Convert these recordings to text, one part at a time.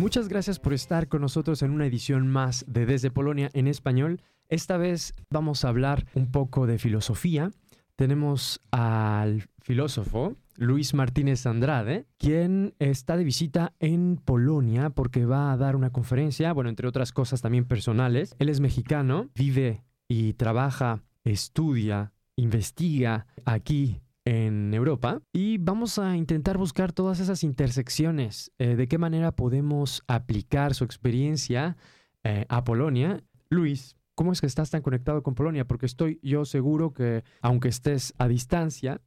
Muchas gracias por estar con nosotros en una edición más de Desde Polonia en español. Esta vez vamos a hablar un poco de filosofía. Tenemos al filósofo Luis Martínez Andrade, quien está de visita en Polonia porque va a dar una conferencia, bueno, entre otras cosas también personales. Él es mexicano, vive y trabaja, estudia, investiga aquí en Europa y vamos a intentar buscar todas esas intersecciones, eh, de qué manera podemos aplicar su experiencia eh, a Polonia. Luis, ¿cómo es que estás tan conectado con Polonia? Porque estoy yo seguro que aunque estés a distancia,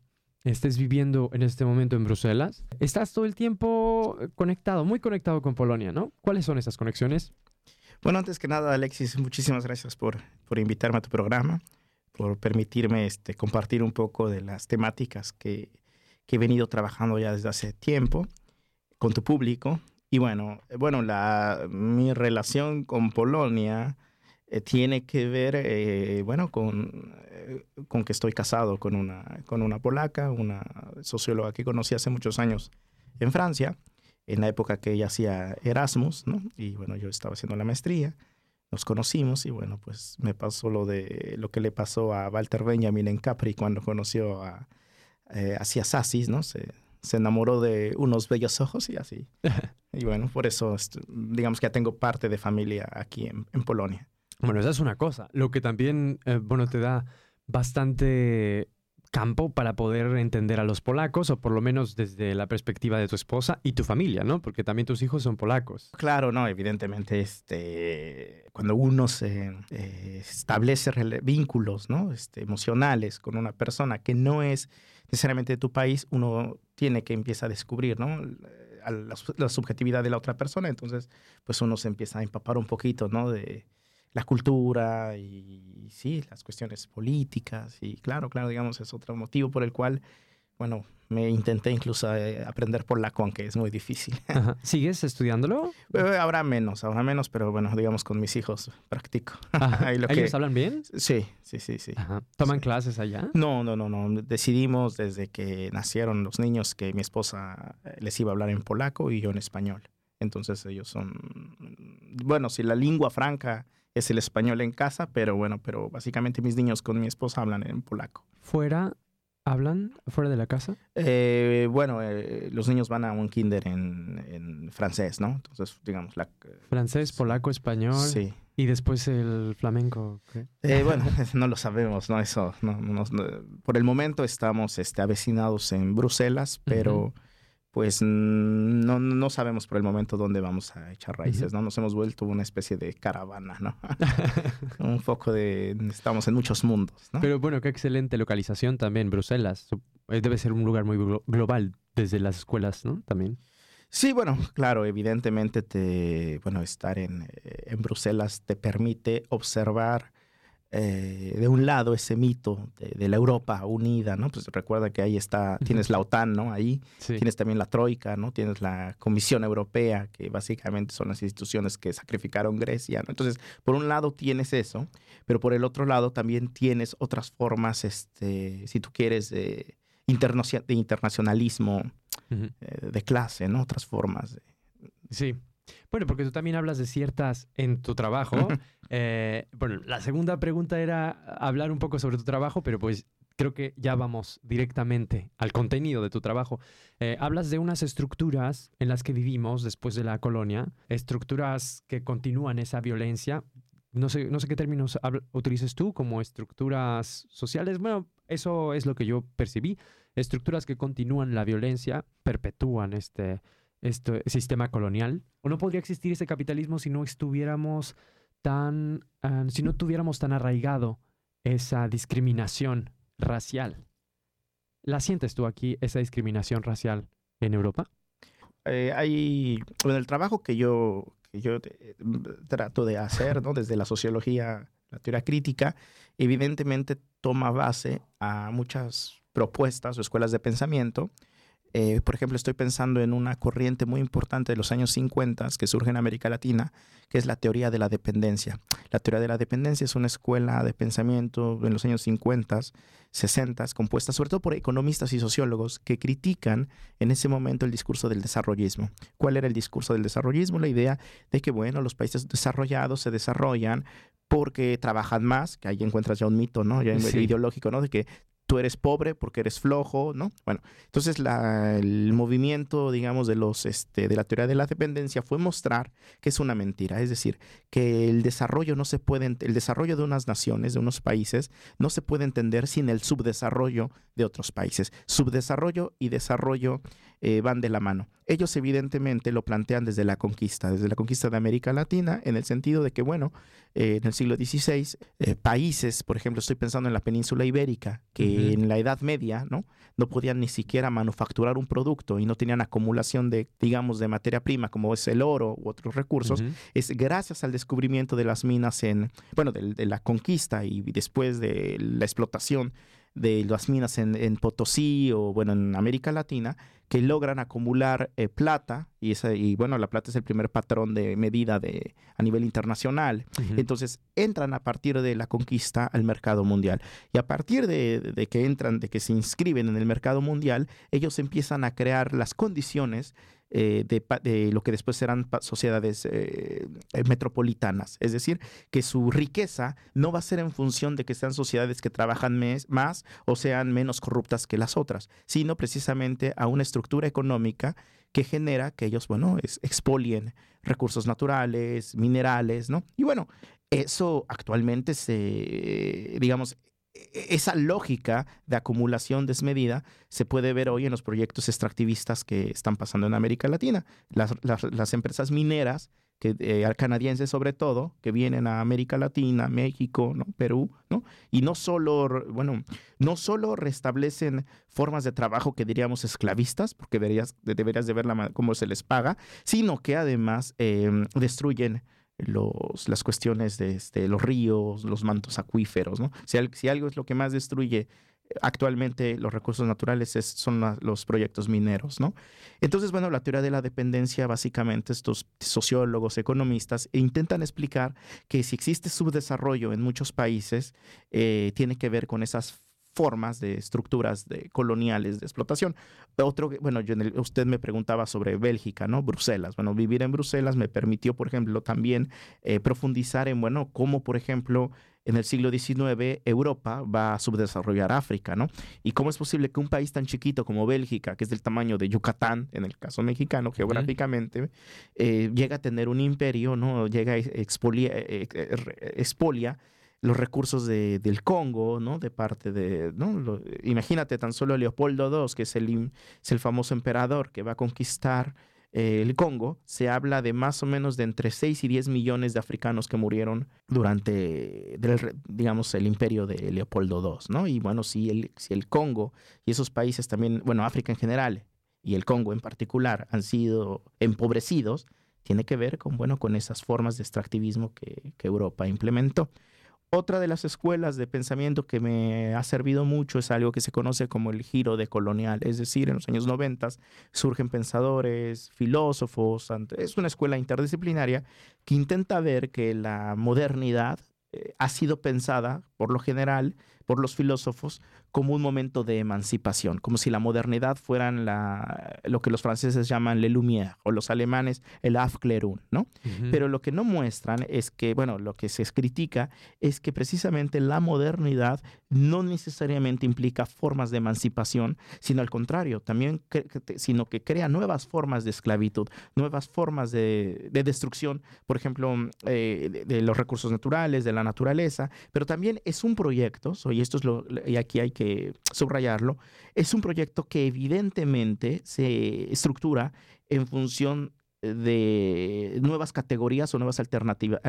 estés viviendo en este momento en Bruselas, estás todo el tiempo conectado, muy conectado con Polonia, ¿no? ¿Cuáles son esas conexiones? Bueno, antes que nada, Alexis, muchísimas gracias por, por invitarme a tu programa por permitirme este, compartir un poco de las temáticas que, que, he venido trabajando ya desde hace tiempo con tu público. Y bueno, bueno la, mi relación con Polonia eh, tiene que ver, eh, bueno, con, eh, con que estoy casado con una, con una polaca, una socióloga que conocí hace muchos años en Francia, en la época que ella hacía Erasmus, ¿no? Y bueno, yo estaba haciendo la maestría nos conocimos y bueno, pues me pasó lo de lo que le pasó a Walter Benjamin en Capri cuando conoció a, eh, Sassis, ¿no? Se, se enamoró de unos bellos ojos y así. y bueno, por eso digamos que ya tengo parte de familia aquí en, Polonia. Bueno, esa es una cosa. Lo que también, eh, bueno, te da bastante campo para poder entender a los polacos, o por lo menos desde la perspectiva de tu esposa y tu familia, ¿no? Porque también tus hijos son polacos. Claro, no, evidentemente, este, cuando uno se eh, establece vínculos, ¿no? Este, emocionales con una persona que no es necesariamente de tu país, uno tiene que empieza a descubrir, ¿no? La, subjetividad de la otra persona, entonces, pues uno se empieza a empapar un poquito, ¿no? De, la cultura y, sí, las cuestiones políticas. Y claro, claro, digamos, es otro motivo por el cual, bueno, me intenté incluso eh, aprender polaco, aunque es muy difícil. ¿Sigues estudiándolo? Eh, habrá menos, habrá menos, pero bueno, digamos, con mis hijos practico. ¿Ellos hablan bien? Sí, sí, sí, sí. ¿Toman clases allá? No, no, no, no. Decidimos desde que nacieron los niños que mi esposa eh, les iba a hablar en polaco y yo en español. Entonces ellos son, bueno, si la lengua franca es el español en casa, pero bueno, pero básicamente mis niños con mi esposa hablan en polaco. ¿Fuera hablan? ¿Fuera de la casa? Eh, bueno, eh, los niños van a un kinder en, francés, ¿no? Entonces, digamos, la... Francés, polaco, español. Sí. Y después el flamenco. Eh, bueno, no lo sabemos, ¿no? Eso, no, por el momento estamos este, avecinados en Bruselas, pero pues no, no sabemos por el momento dónde vamos a echar raíces, ¿no? Nos hemos vuelto una especie de caravana, ¿no? un poco de... Estamos en muchos mundos, ¿no? Pero bueno, qué excelente localización también, Bruselas. Eh, debe ser un lugar muy global desde las escuelas, ¿no? También. Sí, bueno, claro, evidentemente te, bueno, estar en, eh, en Bruselas te permite observar eh, de un lado ese mito de, la Europa unida, ¿no? Pues recuerda que ahí está, tienes la OTAN, ¿no? Ahí tienes también la Troika, ¿no? Tienes la Comisión Europea, que básicamente son las instituciones que sacrificaron Grecia, ¿no? Entonces, por un lado tienes eso, pero por el otro lado también tienes otras formas, este, si tú quieres, de, internacionalismo eh, de clase, ¿no? Otras formas. Sí, bueno, porque tú también hablas de ciertas en tu trabajo. Eh, bueno, la segunda pregunta era hablar un poco sobre tu trabajo, pero pues creo que ya vamos directamente al contenido de tu trabajo. Eh, hablas de unas estructuras en las que vivimos después de la colonia, estructuras que continúan esa violencia. No sé, no sé qué términos utilices tú como estructuras sociales. Bueno, eso es lo que yo percibí. Estructuras que continúan la violencia, perpetúan este, este sistema colonial. ¿O no podría existir ese capitalismo si no estuviéramos tan, ah, si no tuviéramos tan arraigado esa discriminación racial? ¿La sientes tú aquí, esa discriminación racial en Europa? Eh, hay, en el trabajo que yo, yo eh, trato de hacer, ¿no? Desde la sociología La teoría crítica evidentemente toma base a muchas propuestas o escuelas de pensamiento eh, por ejemplo, estoy pensando en una corriente muy importante de los años 50 que surge en América Latina, que es la teoría de la dependencia. La teoría de la dependencia es una escuela de pensamiento en los años 50, 60, compuesta sobre todo por economistas y sociólogos que critican en ese momento el discurso del desarrollismo. ¿Cuál era el discurso del desarrollismo? La idea de que, bueno, los países desarrollados se desarrollan porque trabajan más, que ahí encuentras ya un mito, ¿no? Ya ideológico, ¿no? De que tú eres pobre porque eres flojo, ¿no? Bueno, entonces el movimiento, digamos, de los, este, de la teoría de la dependencia fue mostrar que es una mentira, es decir, que el desarrollo no se puede, el desarrollo de unas naciones, de unos países, no se puede entender sin el subdesarrollo de otros países. Subdesarrollo y desarrollo eh, van de la mano. Ellos evidentemente lo plantean desde la conquista, desde la conquista de América Latina, en el sentido de que, bueno, eh, en el siglo XVI, eh, países, por ejemplo, estoy pensando en la península ibérica, que en la Edad Media, ¿no? No podían ni siquiera manufacturar un producto y no tenían acumulación de, digamos, de materia prima, como es el oro u otros recursos. Es gracias al descubrimiento de las minas en, bueno, de la conquista y después de la explotación de las minas en, Potosí o bueno, en América Latina, que logran acumular eh, plata, y, esa, y bueno, la plata es el primer patrón de medida de, a nivel internacional. Entonces entran a partir de la conquista al mercado mundial. Y a partir de, de, que entran, de que se inscriben en el mercado mundial, ellos empiezan a crear las condiciones eh, de, lo que después serán sociedades eh, eh, metropolitanas. Es decir, que su riqueza no va a ser en función de que sean sociedades que trabajan más o sean menos corruptas que las otras, sino precisamente a una estructura económica que genera que ellos, bueno, expolien recursos naturales, minerales, ¿no? Y bueno, eso actualmente se, digamos, esa lógica de acumulación desmedida se puede ver hoy en los proyectos extractivistas que están pasando en América Latina. Las, empresas mineras, que, eh, canadienses sobre todo, que vienen a América Latina, México, ¿no? Perú, ¿no? y no solo, bueno, no solo restablecen formas de trabajo que diríamos esclavistas, porque deberías, deberías de ver cómo se les paga, sino que además em, destruyen las cuestiones de este, los ríos, los mantos acuíferos. ¿no? Si, algo es lo que más destruye actualmente los recursos naturales es, son los proyectos mineros. Entonces, bueno, la teoría de la dependencia, básicamente estos sociólogos, economistas, intentan explicar que si existe subdesarrollo en muchos países, eh, tiene que ver con esas formas de estructuras de coloniales de explotación. Otro, bueno, yo usted me preguntaba sobre Bélgica, ¿no? Bruselas. Bueno, vivir en Bruselas me permitió, por ejemplo, también eh, profundizar en, bueno, cómo, por ejemplo, en el siglo XIX Europa va a subdesarrollar África, ¿no? Y cómo es posible que un país tan chiquito como Bélgica, que es del tamaño de Yucatán, en el caso mexicano, geográficamente, eh, llega a tener un imperio, ¿no? Llega a expolia, eh, expolia los recursos de, del Congo, ¿no? De parte de, ¿no? imagínate tan solo Leopoldo II, que es el, el famoso emperador que va a conquistar eh, el Congo, se habla de más o menos de entre 6 y 10 millones de africanos que murieron durante, digamos, el imperio de Leopoldo II, ¿no? Y bueno, si el, si el Congo y esos países también, bueno, África en general y el Congo en particular han sido empobrecidos, tiene que ver con, bueno, con esas formas de extractivismo que, que Europa implementó. Otra de las escuelas de pensamiento que me ha servido mucho es algo que se conoce como el giro decolonial, es decir, en los años 90 surgen pensadores, filósofos, es una escuela interdisciplinaria que intenta ver que la modernidad eh, ha sido pensada, por lo general, por los filósofos como un momento de emancipación, como si la modernidad fueran la, lo que los franceses llaman le Lumière o los alemanes el Aufklärung, ¿no? Pero lo que no muestran es que, bueno, lo que se critica es que precisamente la modernidad no necesariamente implica formas de emancipación, sino al contrario, también, sino que crea nuevas formas de esclavitud, nuevas formas de, destrucción, por ejemplo, eh, de, los recursos naturales, de la naturaleza, pero también es un proyecto, y esto es lo, y aquí hay que subrayarlo, es un proyecto que evidentemente se estructura en función de nuevas categorías o nuevas alternativas,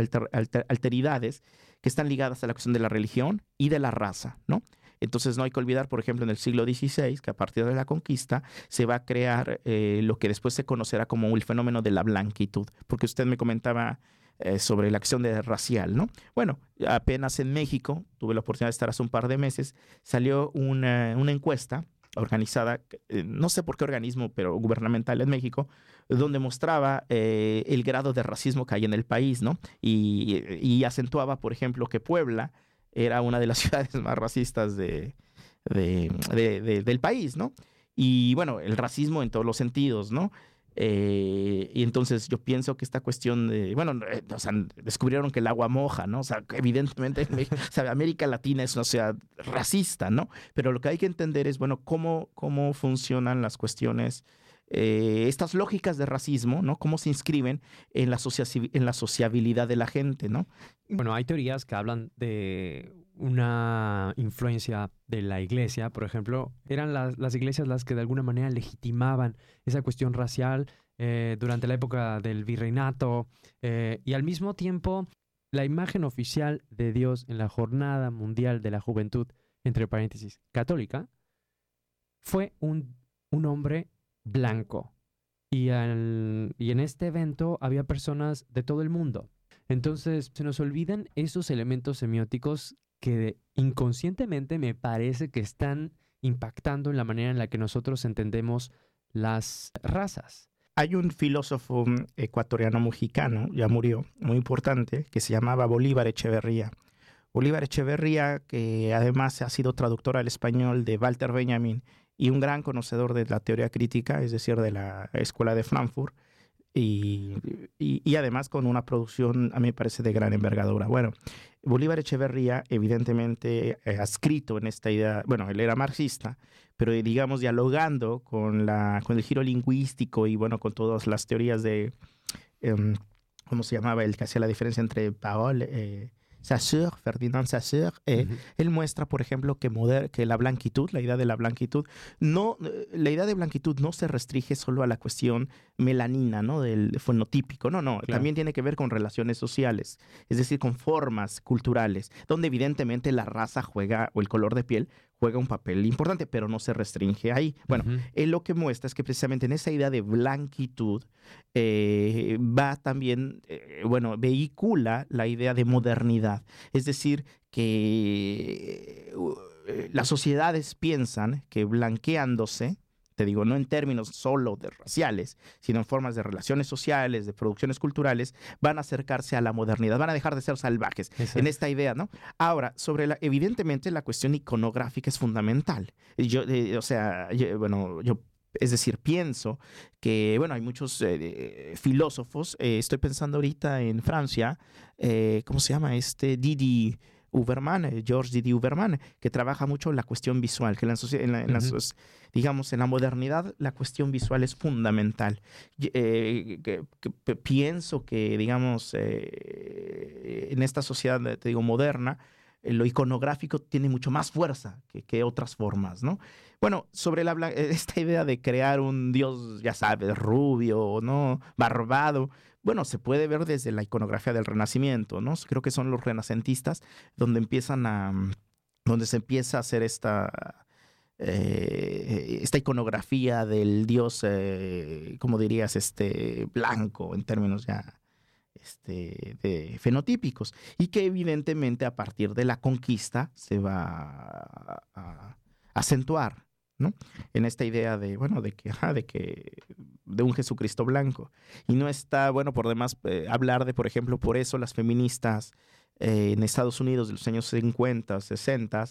alteridades que están ligadas a la cuestión de la religión y de la raza, ¿no? Entonces no hay que olvidar, por ejemplo, en el siglo XVI, que a partir de la conquista se va a crear eh, lo que después se conocerá como el fenómeno de la blanquitud, porque usted me comentaba eh, sobre la acción de racial, ¿no? Bueno, apenas en México, tuve la oportunidad de estar hace un par de meses, salió una, encuesta organizada, eh, no sé por qué organismo, pero gubernamental en México, donde mostraba eh, el grado de racismo que hay en el país, ¿no? Y, acentuaba, por ejemplo, que Puebla era una de las ciudades más racistas de, de, de, del país, ¿no? Y bueno, el racismo en todos los sentidos, ¿no? Eh, y entonces yo pienso que esta cuestión de, bueno, eh, descubrieron que el agua moja, ¿no? O sea, evidentemente América Latina es una ciudad racista, ¿no? Pero lo que hay que entender es, bueno, cómo, cómo funcionan las cuestiones, eh, estas lógicas de racismo, ¿no? Cómo se inscriben en la sociabilidad de la gente, ¿no? Bueno, hay teorías que hablan de una influencia de la iglesia, por ejemplo, eran las, las iglesias las que de alguna manera legitimaban esa cuestión racial eh, durante la época del virreinato eh, y al mismo tiempo la imagen oficial de Dios en la Jornada Mundial de la Juventud, entre paréntesis, católica, fue un, un hombre blanco. Y, y en este evento había personas de todo el mundo. Entonces, se nos olvidan esos elementos semióticos que inconscientemente me parece que están impactando en la manera en la que nosotros entendemos las razas. Hay un filósofo mm, ecuatoriano mexicano, ya murió, muy importante, que se llamaba Bolívar Echeverría. Bolívar Echeverría, que además ha sido traductor al español de Walter Benjamin y un gran conocedor de la teoría crítica, es decir, de la Escuela de Frankfurt, y, y, además con una producción, a mí me parece, de gran envergadura. Bueno, Bolívar Echeverría, evidentemente, eh, ha escrito en esta idea, bueno, él era marxista, pero digamos, dialogando con, la, con el giro lingüístico y, bueno, con todas las teorías de, em, ¿cómo se llamaba? El que hacía la diferencia entre Paul, eh, Saussure, Ferdinand Saussure, eh, él muestra, por ejemplo, que, que la blanquitud, la idea de la blanquitud, no, eh, la idea de blanquitud no se restringe solo a la cuestión melanina, ¿no? Del fenotípico, no, no, también tiene que ver con relaciones sociales, es decir, con formas culturales, donde evidentemente la raza juega, o el color de piel juega un papel importante, pero no se restringe ahí. Bueno, él lo que muestra es que precisamente en esa idea de blanquitud eh, va también, eh, bueno, vehicula la idea de modernidad. Es decir, que eh, las sociedades piensan que blanqueándose, te digo, no en términos solo de raciales, sino en formas de relaciones sociales, de producciones culturales, van a acercarse a la modernidad, van a dejar de ser salvajes en esta idea, ¿no? Ahora, sobre la, evidentemente la cuestión iconográfica es fundamental. Yo, eh, o sea, bueno, yo es decir, pienso que, bueno, hay muchos eh, filósofos, eh, estoy pensando ahorita en Francia, ¿cómo se llama? Este Didi Uberman, eh, George Didi Uberman, que trabaja mucho en la cuestión visual, que en, digamos, en la modernidad la cuestión visual es fundamental. Eh, pienso que, digamos, eh, en esta sociedad, te digo, moderna, lo iconográfico tiene mucho más fuerza que, que, otras formas, ¿no? Bueno, sobre la, esta idea de crear un dios, ya sabes, rubio, ¿no? Barbado, bueno, se puede ver desde la iconografía del Renacimiento, ¿no? Creo que son los renacentistas donde empiezan a, mm, donde se empieza a hacer esta, eh, esta iconografía del dios, eh, como dirías, este blanco en términos ya este, de fenotípicos y que evidentemente a partir de la conquista se va a acentuar. ¿No? En esta idea de, bueno, de que, de que, de un Jesucristo blanco. Y no está, bueno, por demás, eh, hablar de, por ejemplo, por eso las feministas eh, en Estados Unidos de los años 50, 60,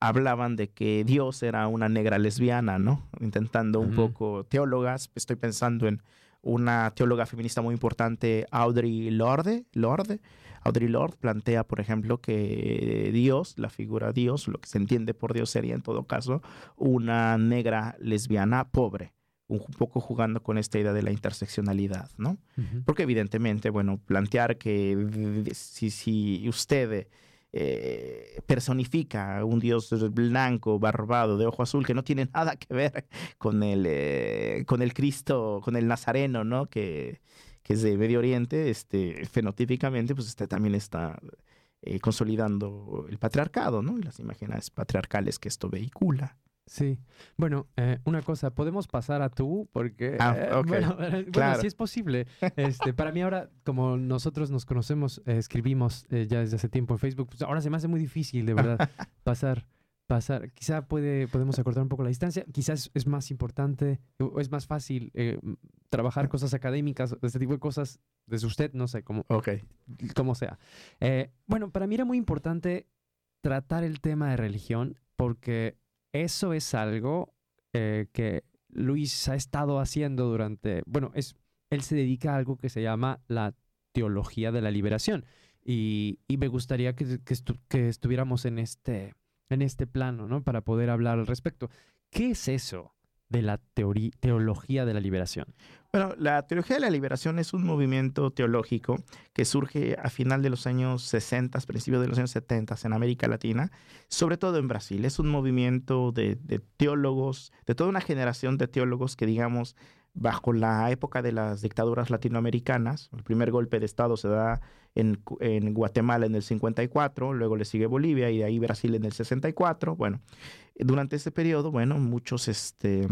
hablaban de que Dios era una negra lesbiana, ¿no? Intentando un poco, teólogas, estoy pensando en una teóloga feminista muy importante, Audrey Lorde, Lorde, Audrey Lorde plantea, por ejemplo, que Dios, la figura Dios, lo que se entiende por Dios sería en todo caso una negra lesbiana pobre, un poco jugando con esta idea de la interseccionalidad, ¿no? Porque evidentemente, bueno, plantear que si, si usted eh, personifica a un dios blanco, barbado, de ojo azul, que no tiene nada que ver con el, eh, con el Cristo, con el Nazareno, ¿no? Que, que es de Medio Oriente, este, fenotípicamente, pues este también está eh, consolidando el patriarcado, ¿no? Y las imágenes patriarcales que esto vehicula. Sí. Bueno, eh, una cosa, podemos pasar a tú porque, Ah, eh, ok. bueno, bueno, Claro. sí es posible. Este, para mí ahora, como nosotros nos conocemos, eh, escribimos ya desde hace tiempo en Facebook, pues ahora se me hace muy difícil, de verdad, pasar, pasar. Quizá puede, podemos acortar un poco la distancia, quizás es más importante o es más fácil eh, trabajar cosas académicas, este tipo de cosas desde usted, no sé, cómo, Ok. como sea. Eh, bueno, para mí era muy importante tratar el tema de religión porque eso es algo eh, que Luis ha estado haciendo durante, bueno, es, él se dedica a algo que se llama la teología de la liberación y, y me gustaría que, que estu- que estuviéramos en este, en este plano, ¿no? Para poder hablar al respecto. ¿Qué es eso de la teología de la liberación? Bueno, la teología de la liberación es un movimiento teológico que surge a final de los años 60, principios de los años 70 en América Latina, sobre todo en Brasil. Es un movimiento de, de teólogos, de toda una generación de teólogos que, digamos, bajo la época de las dictaduras latinoamericanas, el primer golpe de Estado se da en, Guatemala en el 54, luego le sigue Bolivia y de ahí Brasil en el 64. Bueno, durante ese periodo, bueno, muchos, este,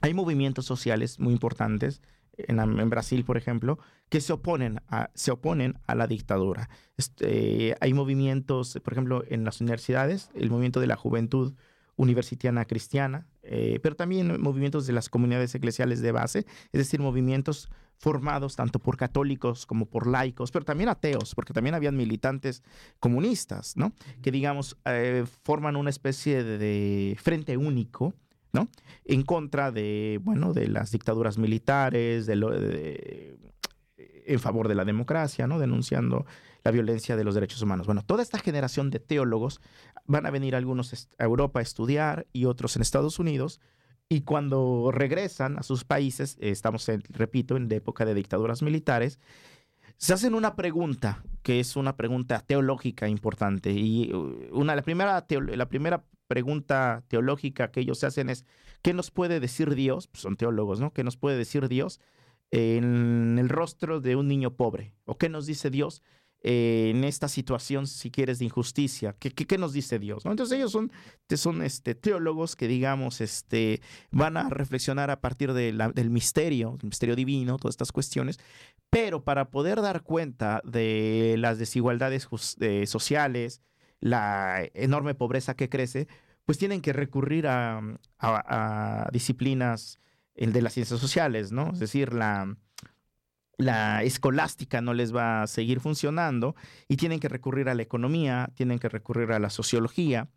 hay movimientos sociales muy importantes en, en Brasil, por ejemplo, que se oponen a, se oponen a la dictadura. Este, hay movimientos, por ejemplo, en las universidades, el movimiento de la juventud universitariana cristiana, eh, pero también movimientos de las comunidades eclesiales de base, es decir, movimientos formados tanto por católicos como por laicos, pero también ateos, porque también habían militantes comunistas, ¿no? Que digamos eh, forman una especie de, de frente único, ¿no? En contra de, bueno, de las dictaduras militares, de lo, de- en favor de la democracia, ¿no? Denunciando la violencia de los derechos humanos. Bueno, toda esta generación de teólogos van a venir algunos a Europa a estudiar y otros en Estados Unidos. Y cuando regresan a sus países, estamos, en- repito, en época de dictaduras militares, se hacen una pregunta, que es una pregunta teológica importante. Y uh, una, la, primera la primera pregunta teológica que ellos se hacen es, ¿qué nos puede decir Dios? Pues son teólogos, ¿no? ¿Qué nos puede decir Dios en el rostro de un niño pobre? ¿O qué nos dice Dios eh, en esta situación, si quieres, de injusticia? ¿Qué, qué, nos dice Dios? Entonces ellos son, son este, teólogos que, digamos, este, van a reflexionar a partir de del misterio, del misterio divino, todas estas cuestiones, pero para poder dar cuenta de las desigualdades eh, sociales, la enorme pobreza que crece, pues tienen que recurrir a, disciplinas el de las ciencias sociales, ¿no? Es decir, la, la escolástica no les va a seguir funcionando y tienen que recurrir a la economía, tienen que recurrir a la sociología.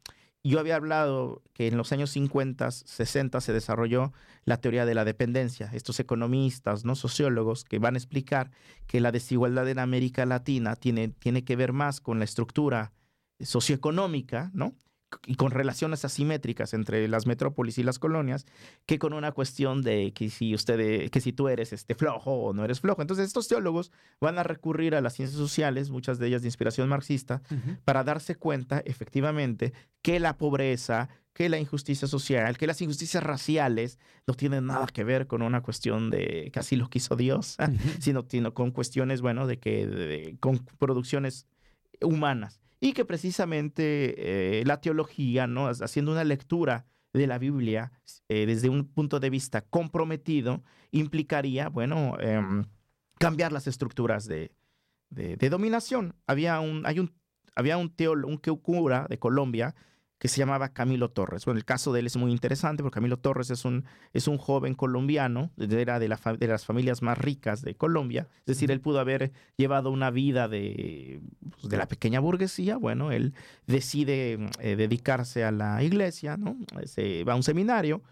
Yo había hablado que en los años 50, 60 se desarrolló la teoría de la dependencia. Estos economistas, no sociólogos, que van a explicar que la desigualdad en América Latina tiene, tiene que ver más con la estructura socioeconómica, ¿no? Y con relaciones asimétricas entre las metrópolis y las colonias que con una cuestión de que si usted que si tú eres este flojo o no eres flojo. Entonces estos teólogos van a recurrir a las ciencias sociales, muchas de ellas de inspiración marxista, para darse cuenta efectivamente que la pobreza, que la injusticia social, que las injusticias raciales no tienen nada que ver con una cuestión de que así lo quiso Dios, sino, sino con cuestiones, bueno, de que de- con producciones humanas y que precisamente eh, la teología, ¿no? haciendo una lectura de la Biblia eh, desde un punto de vista comprometido, implicaría, bueno, em, cambiar las estructuras de, de- dominación. Había un, hay un, había un, teólogo, un cura de Colombia que se llamaba Camilo Torres. Bueno, el caso de él es muy interesante porque Camilo Torres es un, es un joven colombiano, era de, la de las familias más ricas de Colombia, es decir, él pudo haber llevado una vida de, pues, de la pequeña burguesía, bueno, él decide eh, dedicarse a la iglesia, ¿no? Se va a un seminario,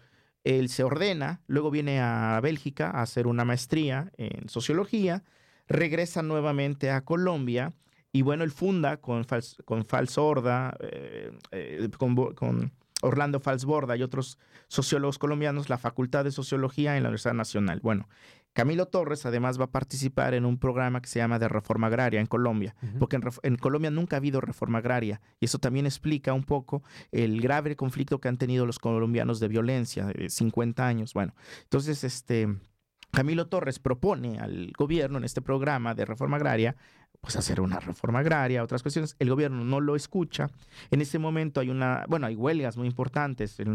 él se ordena, luego viene a Bélgica a hacer una maestría en sociología, regresa nuevamente a Colombia y bueno, él funda con, Fals, con Falsorda, eh, eh, con, con Orlando Falsborda y otros sociólogos colombianos la Facultad de Sociología en la Universidad Nacional. Bueno, Camilo Torres además va a participar en un programa que se llama de reforma agraria en Colombia, porque en Colombia nunca ha habido reforma agraria y eso también explica un poco el grave conflicto que han tenido los colombianos de violencia, de 50 años. Bueno, entonces este... Camilo Torres propone al gobierno en este programa de reforma agraria pues hacer una reforma agraria, otras cuestiones. El gobierno no lo escucha. En ese momento hay una, bueno, hay huelgas muy importantes en,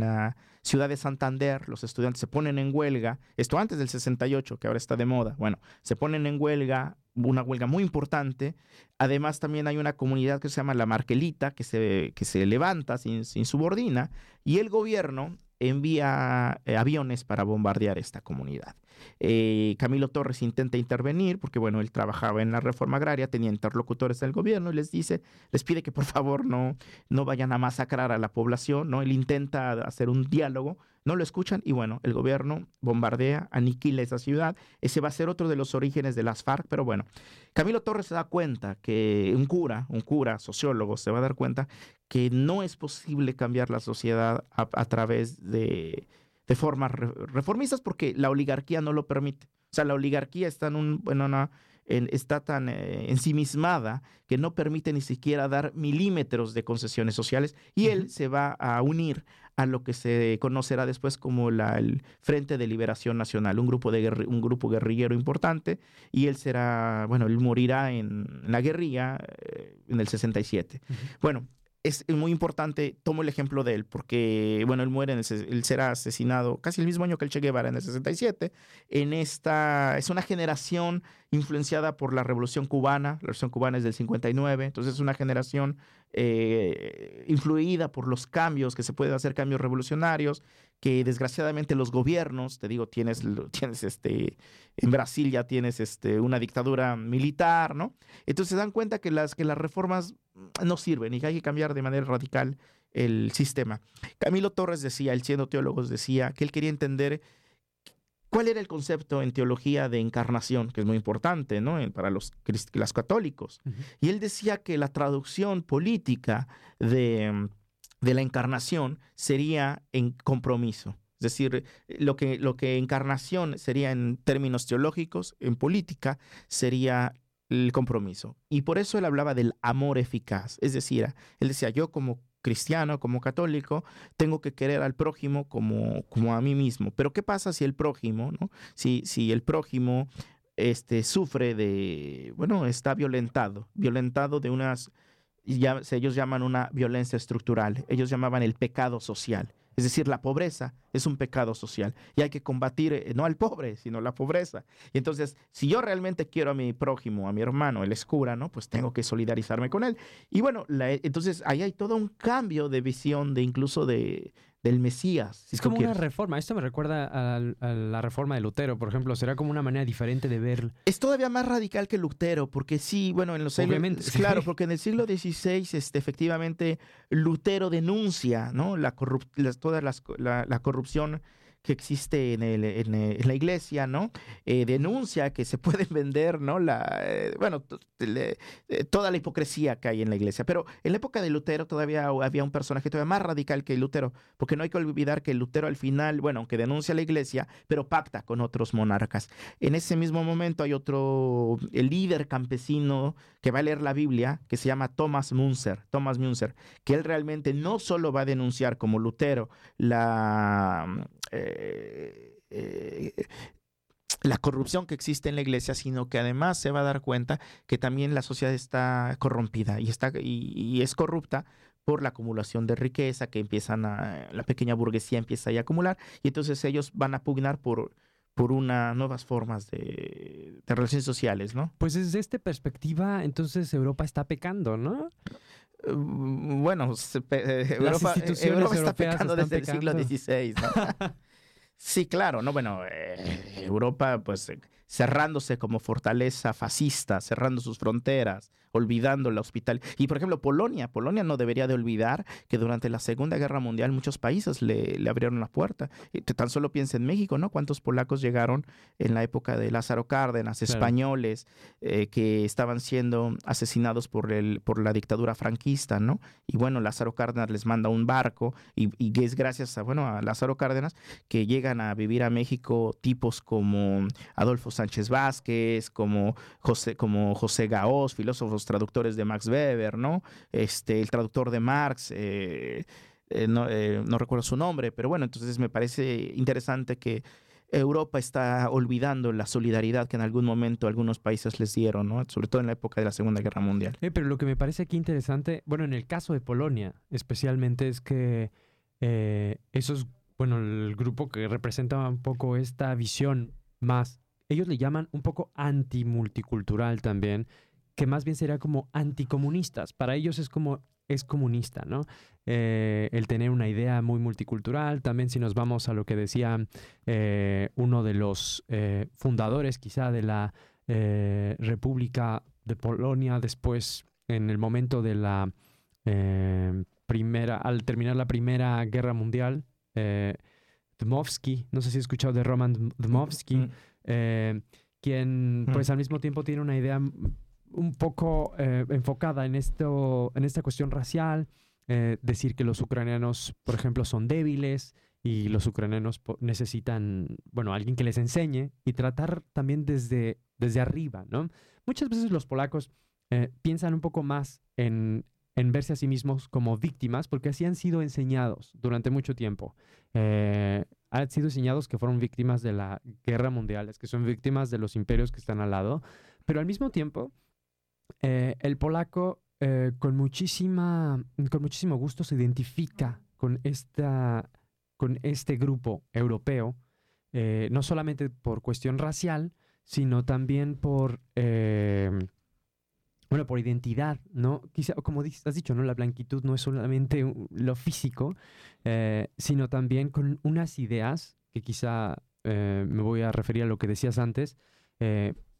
la, ciudad de Santander. Los estudiantes se ponen en huelga. Esto antes del 68, que ahora está de moda. Bueno, se ponen en huelga, una huelga muy importante. Además, también hay una comunidad que se llama la Marquelita, que se, que se levanta sin, sin subordina, y el gobierno envía eh, aviones para bombardear esta comunidad. Eh, Camilo Torres intenta intervenir porque, bueno, él trabajaba en la reforma agraria, tenía interlocutores del gobierno y les dice, les pide que por favor no, no vayan a masacrar a la población, ¿no? Él intenta hacer un diálogo, no lo escuchan y bueno, el gobierno bombardea, aniquila esa ciudad. Ese va a ser otro de los orígenes de las FARC, pero bueno, Camilo Torres se da cuenta que un cura, un cura, sociólogo, se va a dar cuenta que no es posible cambiar la sociedad a través de de formas reformistas porque la oligarquía no lo permite. O sea, la oligarquía está, en un, bueno, está tan eh, ensimismada que no permite ni siquiera dar milímetros de concesiones sociales y él se va a unir a lo que se conocerá después como la, el Frente de Liberación Nacional, un grupo, de un grupo guerrillero importante, y él será, bueno, él morirá en la guerrilla eh, en el 67. Bueno, es muy importante, tomo el ejemplo de él, porque, bueno, él muere, en el, él será asesinado casi el mismo año que el Che Guevara, en el 67. En esta, es una generación influenciada por la Revolución Cubana, la Revolución Cubana es del 59, entonces es una generación eh, influida por los cambios, que se pueden hacer cambios revolucionarios, que desgraciadamente los gobiernos, te digo, tienes, tienes este, en Brasil ya tienes este, una dictadura militar, ¿no? Entonces se dan cuenta que las, que las reformas no sirven y que hay que cambiar de manera radical el sistema. Camilo Torres decía, él siendo teólogo, decía que él quería entender cuál era el concepto en teología de encarnación, que es muy importante ¿no? para los, los católicos. Y él decía que la traducción política de de la encarnación sería en compromiso. Es decir, lo que, lo que encarnación sería en términos teológicos, en política, sería el compromiso. Y por eso él hablaba del amor eficaz. Es decir, él decía, yo como cristiano, como católico, tengo que querer al prójimo como, como a mí mismo. Pero ¿qué pasa si el prójimo, ¿no? si, si el prójimo este, sufre de, bueno, está violentado, violentado de unas ya, ellos llaman una violencia estructural, ellos llamaban el pecado social. Es decir, la pobreza es un pecado social y hay que combatir eh, no al pobre, sino la pobreza. Y entonces, si yo realmente quiero a mi prójimo, a mi hermano, el escura, ¿no? Pues tengo que solidarizarme con él. Y bueno, entonces ahí hay todo un cambio de visión de incluso de, del Mesías. es como una reforma. Esto me recuerda a, la reforma de Lutero, por ejemplo. ¿Será como una manera diferente de ver? Es todavía más radical que Lutero, porque sí, bueno, en los siglos... Claro, porque en el siglo XVI, este, efectivamente, Lutero denuncia, ¿no? La, toda la corrupción que existe en, el, en, la iglesia, ¿no? Eh, denuncia que se pueden vender, ¿no? La, eh, bueno, eh, toda la hipocresía que hay en la iglesia. Pero en la época de Lutero todavía había un personaje todavía más radical que Lutero, porque no hay que olvidar que Lutero al final, bueno, aunque denuncia a la iglesia, pero pacta con otros monarcas. En ese mismo momento hay otro, el líder campesino que va a leer la Biblia, que se llama Thomas Munzer, Thomas Munzer, que él realmente no solo va a denunciar como Lutero la eh, eh, la corrupción que existe en la iglesia, sino que además se va a dar cuenta que también la sociedad está corrompida y, está, y, es corrupta por la acumulación de riqueza que empiezan a, la pequeña burguesía empieza a acumular y entonces ellos van a pugnar por, por una nuevas formas de, relaciones sociales, ¿no? Pues desde esta perspectiva, entonces Europa está pecando, ¿no? Mm, bueno, Europa, está pecando desde el siglo XVI. sí, claro, no, bueno, eh, Europa, pues cerrándose como fortaleza fascista, cerrando sus fronteras, olvidando la hospital. Y por ejemplo, Polonia, Polonia no debería de olvidar que durante la Segunda Guerra Mundial muchos países le, abrieron la puerta. Y tan solo piensa en México, ¿no? ¿Cuántos polacos llegaron en la época de Lázaro Cárdenas, españoles eh, que estaban siendo asesinados por, el, por la dictadura franquista, ¿no? Y bueno, Lázaro Cárdenas les manda un barco y, y es gracias a, bueno, a Lázaro Cárdenas que llegan a vivir a México tipos como Adolfo Sánchez Vázquez, como José, como José Gaós, filósofos traductores de Max Weber, ¿no? Este, el traductor de Marx, eh, eh, no, eh, no, recuerdo su nombre, pero bueno, entonces me parece interesante que Europa está olvidando la solidaridad que en algún momento algunos países les dieron, ¿no? sobre todo en la época de la Segunda Guerra Mundial. Pero lo que me parece aquí interesante, bueno, en el caso de Polonia especialmente, es que esos, bueno, el grupo que representa un poco esta visión más, ellos le llaman un poco antimulticultural también, que más bien sería como anticomunistas. Para ellos es como es comunista, ¿no? Eh, el tener una idea muy multicultural. También si nos vamos a lo que decía eh, uno de los eh, fundadores quizá de la República de Polonia, después en el momento de la primera, al terminar la Primera Guerra Mundial, Dmowski, no sé si he escuchado de Roman Dmowski, mm. quien mm. pues al mismo tiempo tiene una idea un poco enfocada en, esto, en esta cuestión racial, eh, decir que los ucranianos, por ejemplo, son débiles y los ucranianos necesitan, bueno, alguien que les enseñe y tratar también desde, desde arriba, ¿no? Muchas veces los polacos eh, piensan un poco más en, en, verse a sí mismos como víctimas porque así han sido enseñados durante mucho tiempo. Eh, han sido enseñados que fueron víctimas de la guerra mundial, que son víctimas de los imperios que están al lado, pero al mismo tiempo, el polaco eh, con, muchísima, con muchísimo gusto se identifica con, esta, con este grupo europeo, eh, no solamente por cuestión racial, sino también por, eh, bueno, por identidad, ¿no? Quizá, como has dicho, ¿no? La blanquitud no es solamente lo físico, sino también con unas ideas que quizá me voy a referir a lo que decías antes,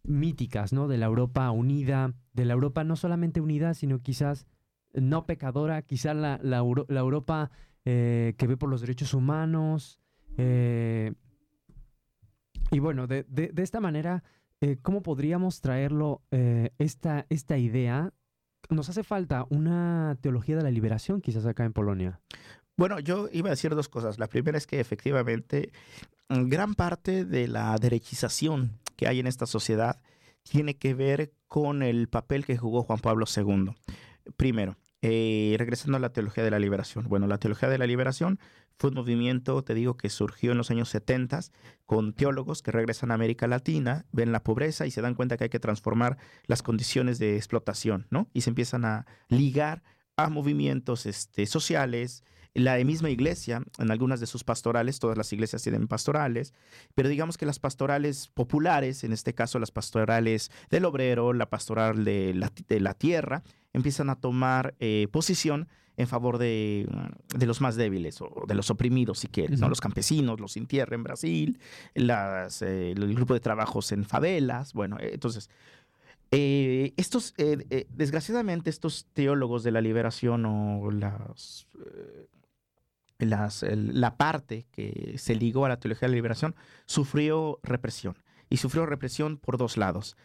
míticas, ¿no? De la Europa unida, de la Europa no solamente unida, sino quizás no pecadora, quizás la, la, Europa eh, que ve por los derechos humanos. Eh, y bueno, de, de, esta manera, eh, ¿cómo podríamos traerlo, esta, esta idea? Nos hace falta una teología de la liberación quizás acá en Polonia. Bueno, yo iba a decir dos cosas. La primera es que efectivamente gran parte de la derechización que hay en esta sociedad tiene que ver con el papel que jugó Juan Pablo II. Primero, eh, regresando a la teología de la liberación. Bueno, la teología de la liberación fue un movimiento, te digo, que surgió en los años 70 con teólogos que regresan a América Latina, ven la pobreza y se dan cuenta que hay que transformar las condiciones de explotación, ¿no? Y se empiezan a ligar a movimientos este, sociales, la misma iglesia, en algunas de sus pastorales, todas las iglesias tienen pastorales, pero digamos que las pastorales populares, en este caso las pastorales del obrero, la pastoral de la, tierra, empiezan a tomar eh, posición en favor de, los más débiles o de los oprimidos, si quieres, ¿no? Los campesinos, los sin tierra en Brasil, las, eh, el grupo de trabajos en favelas, bueno, eh, entonces... estos, desgraciadamente, estos teólogos de la liberación o las la parte que se ligó a la teología de la liberación sufrió represión. Y sufrió represión por dos lados.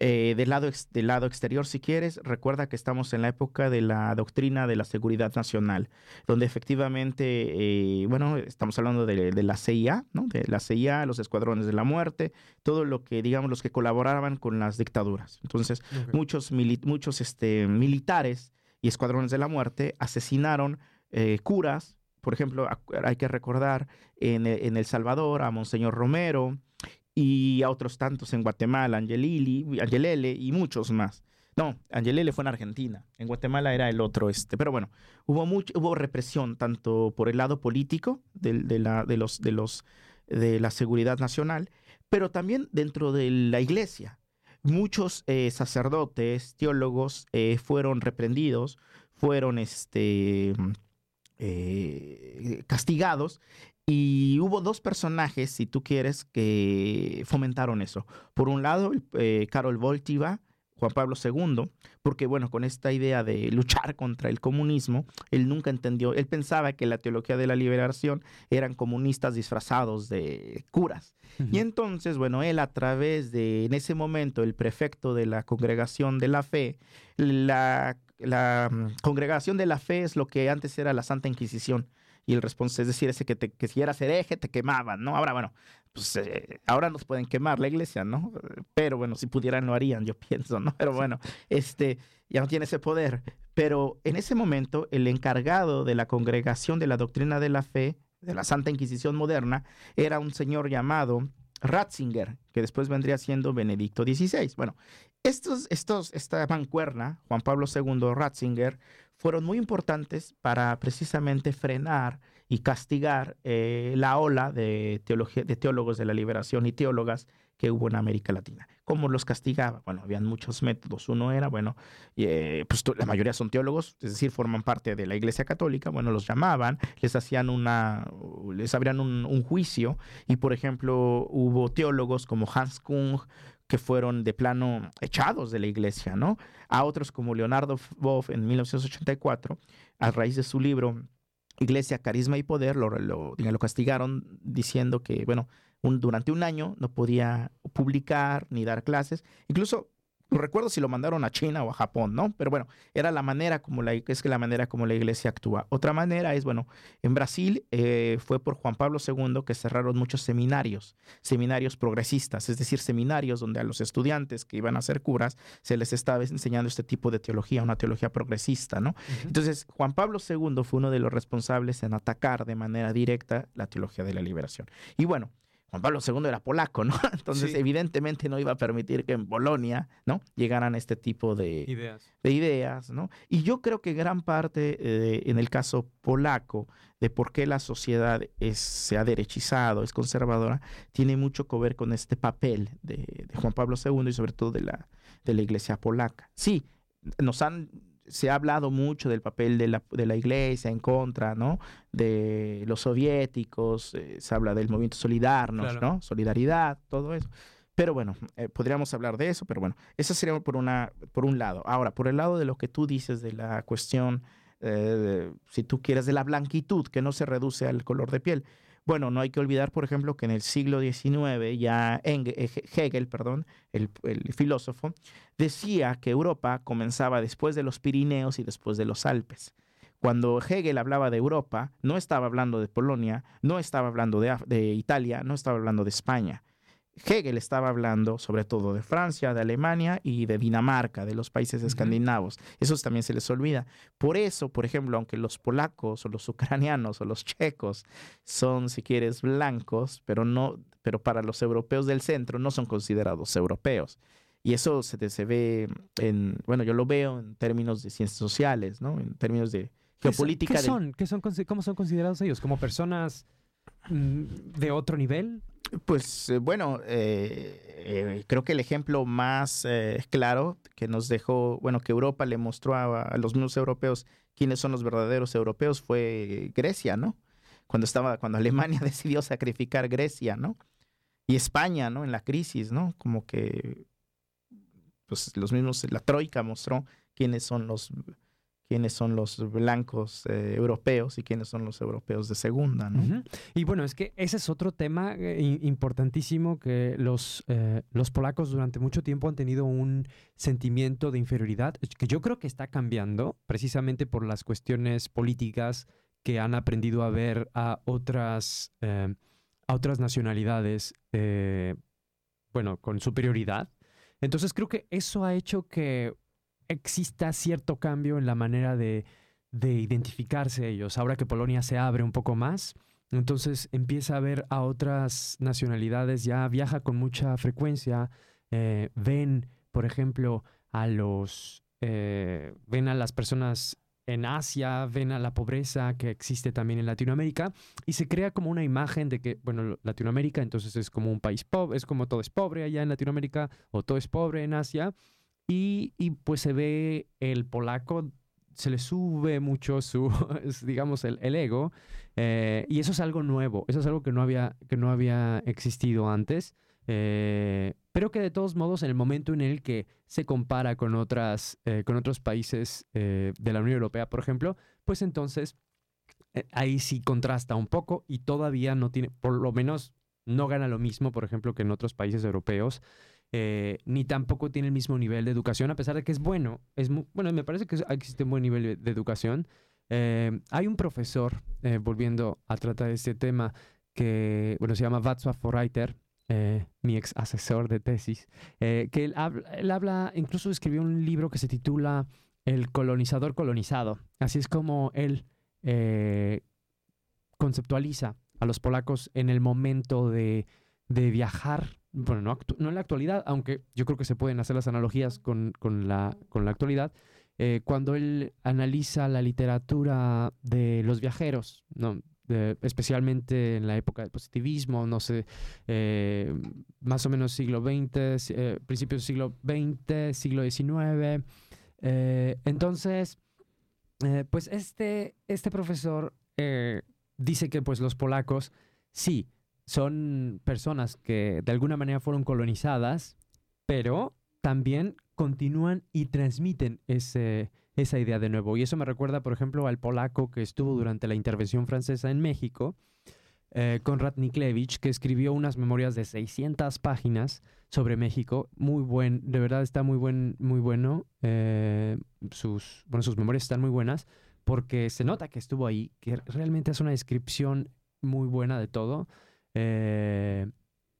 Eh, del, lado del lado exterior, si quieres, recuerda que estamos en la época de la doctrina de la seguridad nacional, donde efectivamente, eh, bueno, estamos hablando de, la CIA, ¿no? De la CIA, los escuadrones de la muerte, todo lo que, digamos, los que colaboraban con las dictaduras. Entonces, muchos, muchos este, militares y escuadrones de la muerte asesinaron eh, curas, por ejemplo, hay que recordar en, e, en El Salvador a Monseñor Romero y a otros tantos en Guatemala, Angelili, Angelele y muchos más. No, Angelele fue en Argentina. En Guatemala era el otro este. Pero bueno, hubo mucho, hubo represión tanto por el lado político de, de, la, de, los, de, los, de la seguridad nacional, pero también dentro de la iglesia. Muchos eh, sacerdotes, teólogos eh, fueron reprendidos, fueron este, eh, castigados. Y hubo dos personajes, si tú quieres, que fomentaron eso. Por un lado, eh, Karol Voltiva, Juan Pablo II, porque bueno, con esta idea de luchar contra el comunismo, él nunca entendió, él pensaba que la teología de la liberación eran comunistas disfrazados de curas. Y entonces, bueno, él a través de, en ese momento, el prefecto de la congregación de la fe, la la mm, congregación de la fe es lo que antes era la Santa Inquisición. Y el responsable, es decir, ese que, te, que si eras hereje te quemaban, ¿no? Ahora, bueno, pues eh, ahora nos pueden quemar la iglesia, ¿no? Pero bueno, si pudieran lo harían, yo pienso, ¿no? Pero bueno, este ya no tiene ese poder. Pero en ese momento, el encargado de la congregación de la doctrina de la fe de la Santa Inquisición moderna, era un señor llamado Ratzinger, que después vendría siendo Benedicto XVI. Bueno, estos, estos, esta mancuerna, Juan Pablo II, Ratzinger, fueron muy importantes para precisamente frenar y castigar eh, la ola de, de teólogos de la liberación y teólogas que hubo en América Latina. ¿Cómo los castigaba? Bueno, habían muchos métodos. Uno era, bueno, eh, pues la mayoría son teólogos, es decir, forman parte de la Iglesia Católica. Bueno, los llamaban, les hacían una, les abrían un, un juicio y, por ejemplo, hubo teólogos como Hans Kung, que fueron de plano echados de la iglesia, ¿no? A otros como Leonardo Boff en 1984, a raíz de su libro Iglesia, Carisma y Poder, lo, castigaron diciendo que, bueno, durante un año no podía publicar ni dar clases. Incluso no recuerdo si lo mandaron a China o a Japón, ¿no? Pero bueno, era la manera como la, es que la manera como la iglesia actúa. Otra manera es, bueno, en Brasil eh, fue por Juan Pablo II que cerraron muchos seminarios, seminarios progresistas, es decir, seminarios donde a los estudiantes que iban a ser curas se les estaba enseñando este tipo de teología, una teología progresista, ¿no? Entonces, Juan Pablo II fue uno de los responsables en atacar de manera directa la teología de la liberación. Y bueno, Juan Pablo II era polaco, ¿no? Entonces, evidentemente no iba a permitir que en Polonia, ¿no? Llegaran este tipo de ideas, de ideas ¿no? Y yo creo que gran parte, eh, en el caso polaco, de por qué la sociedad es, se ha derechizado, es conservadora, tiene mucho que ver con este papel de, de Juan Pablo II y sobre todo de la, de la iglesia polaca. Sí, nos han se ha hablado mucho del papel de la, de la iglesia en contra, ¿no? De los soviéticos, eh, se habla del movimiento solidarnos, ¿no? Solidaridad, todo eso. Pero bueno, eh, podríamos hablar de eso, pero bueno, eso sería por, una, por un lado. Ahora, por el lado de lo que tú dices de la cuestión, eh, si tú quieres, de la blanquitud, que no se reduce al color de piel. Bueno, no hay que olvidar, por ejemplo, que en el siglo XIX ya eh, Hegel, perdón, el, filósofo, decía que Europa comenzaba después de los Pirineos y después de los Alpes. Cuando Hegel hablaba de Europa, no estaba hablando de Polonia, no estaba hablando de Italia, no estaba hablando de España Hegel estaba hablando sobre todo de Francia, de Alemania y de Dinamarca, de los países escandinavos. Eso también se les olvida. Por eso, por ejemplo, aunque los polacos o los ucranianos o los checos son, si quieres, blancos, pero no, pero para los europeos del centro no son considerados europeos. Y eso se, se ve en, bueno, yo lo veo en términos de ciencias sociales, ¿no? En términos de geopolítica. ¿Qué son? ¿Qué son? ¿Cómo son considerados ellos? ¿Como personas mm, de otro nivel? Pues eh, bueno, eh, eh, creo que el ejemplo más claro que nos dejó, bueno, que Europa le mostró a, los mismos europeos quiénes son los verdaderos europeos fue Grecia, ¿no? Cuando estaba, cuando Alemania decidió sacrificar Grecia, ¿no? Y España, ¿no? En la crisis, ¿no? Como que, pues los mismos, la Troika mostró quiénes son los quiénes son los blancos eh, europeos y quiénes son los europeos de segunda. Y bueno, es que ese es otro tema eh, importantísimo que los, eh, los polacos durante mucho tiempo han tenido un sentimiento de inferioridad que yo creo que está cambiando precisamente por las cuestiones políticas que han aprendido a ver a otras, a otras nacionalidades, bueno, con superioridad. Entonces creo que eso ha hecho que exista cierto cambio en la manera de, identificarse ellos. Ahora que Polonia se abre un poco más, entonces empieza a ver a otras nacionalidades, ya viaja con mucha frecuencia, eh, ven, por ejemplo, a los, eh, ven a las personas en Asia, ven a la pobreza que existe también en Latinoamérica y se crea como una imagen de que, bueno, Latinoamérica entonces es como un país pobre, es como todo es pobre allá en Latinoamérica o todo es pobre en Asia y, pues se ve el polaco, se le sube mucho su, digamos, el, ego. Eh, y eso es algo nuevo, eso es algo que no había, que no había existido antes. Eh, pero que de todos modos, en el momento en el que se compara con, otras, eh, con otros países de la Unión Europea, por ejemplo, pues entonces ahí sí contrasta un poco y todavía no tiene, por lo menos no gana lo mismo, por ejemplo, que en otros países europeos. Eh, ni tampoco tiene el mismo nivel de educación, a pesar de que es bueno. Es bueno, me parece que existe un buen nivel de educación. Eh, hay un profesor, eh, volviendo a tratar este tema, que bueno, se llama Václav Forreiter, mi ex asesor de tesis, que él habla, él habla, incluso escribió un libro que se titula El colonizador colonizado. Así es como él conceptualiza a los polacos en el momento de, de viajar, bueno, no, en la actualidad, aunque yo creo que se pueden hacer las analogías con, con, la, con la actualidad, eh, cuando él analiza la literatura de los viajeros, ¿no? especialmente en la época del positivismo, no sé, eh, más o menos siglo XX, eh, principios del siglo XX, siglo XIX. entonces, pues este, este profesor dice que pues los polacos sí son personas que de alguna manera fueron colonizadas, pero también continúan y transmiten ese, esa idea de nuevo. Y eso me recuerda, por ejemplo, al polaco que estuvo durante la intervención francesa en México, eh, Konrad Niklevich, que escribió unas memorias de 600 páginas sobre México. Muy buen, de verdad está muy, buen, muy bueno. Eh, sus, bueno, sus memorias están muy buenas porque se nota que estuvo ahí, que realmente es una descripción muy buena de todo. Eh,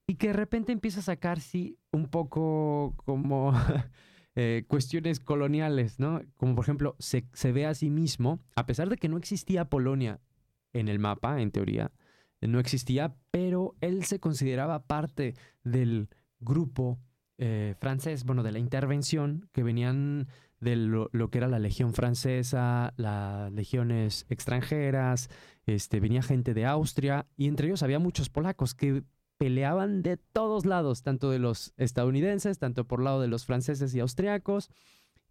y que de repente empieza a sacar, sí, un poco como eh, cuestiones coloniales, ¿no? Como por ejemplo, se, se, ve a sí mismo, a pesar de que no existía Polonia en el mapa, en teoría, no existía, pero él se consideraba parte del grupo eh, francés, bueno, de la intervención, que venían de lo, que era la Legión Francesa, las legiones extranjeras, este, venía gente de Austria, y entre ellos había muchos polacos que peleaban de todos lados, tanto de los estadounidenses, tanto por lado de los franceses y austriacos.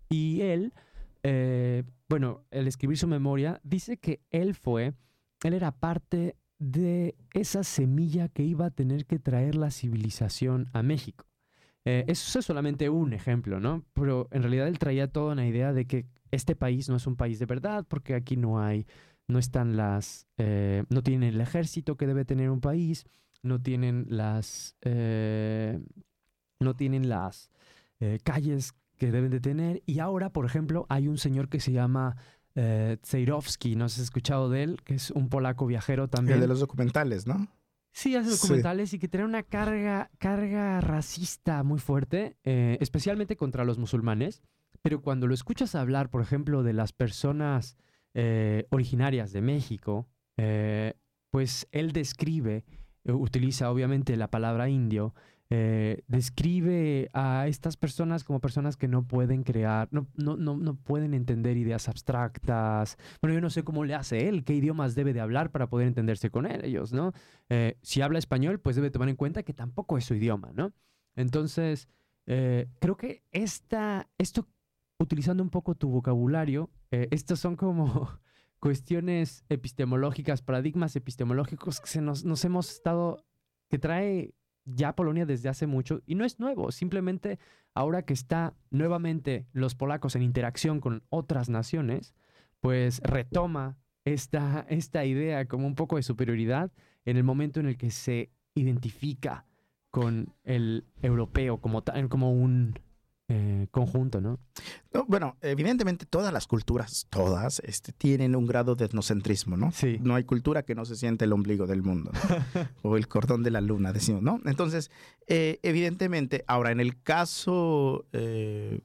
Y él, eh, bueno, al escribir su memoria, dice que él fue, él era parte de esa semilla que iba a tener que traer la civilización a México. Eh, eso es solamente un ejemplo, ¿no? Pero en realidad él traía toda una idea de que este país no es un país de verdad, porque aquí no hay, no están las, eh, no tiene el ejército que debe tener un país, no tienen las, eh, no tienen las eh, calles que deben de tener. Y ahora, por ejemplo, hay un señor que se llama eh, ¿no has escuchado de él? Que es un polaco viajero también. El de los documentales, ¿no? Sí, hace documentales y que tiene una carga, carga racista muy fuerte, eh, especialmente contra los musulmanes. Pero cuando lo escuchas hablar, por ejemplo, de las personas originarias de México, pues él describe eh, utiliza obviamente la palabra indio, eh, describe a estas personas como personas que no pueden crear, no, no, no, no, pueden entender ideas abstractas. Bueno, yo no sé cómo le hace él, qué idiomas debe de hablar para poder entenderse con ellos, ¿no? Eh, si habla español, pues debe tomar en cuenta que tampoco es su idioma, ¿no? Entonces, creo que esta, esto, utilizando un poco tu vocabulario, estos son como cuestiones epistemológicas, paradigmas epistemológicos que se nos, nos hemos estado, que trae ya Polonia desde hace mucho y no es nuevo, simplemente ahora que está nuevamente los polacos en interacción con otras naciones, pues retoma esta, esta idea como un poco de superioridad en el momento en el que se identifica con el europeo como, como un eh, conjunto, ¿no? Bueno, evidentemente todas las culturas, todas, este, tienen un grado de etnocentrismo, ¿no? Sí. No hay cultura que no se siente el ombligo del mundo, o el cordón de la luna, decimos, ¿no? Entonces, eh, evidentemente, ahora en el caso eh,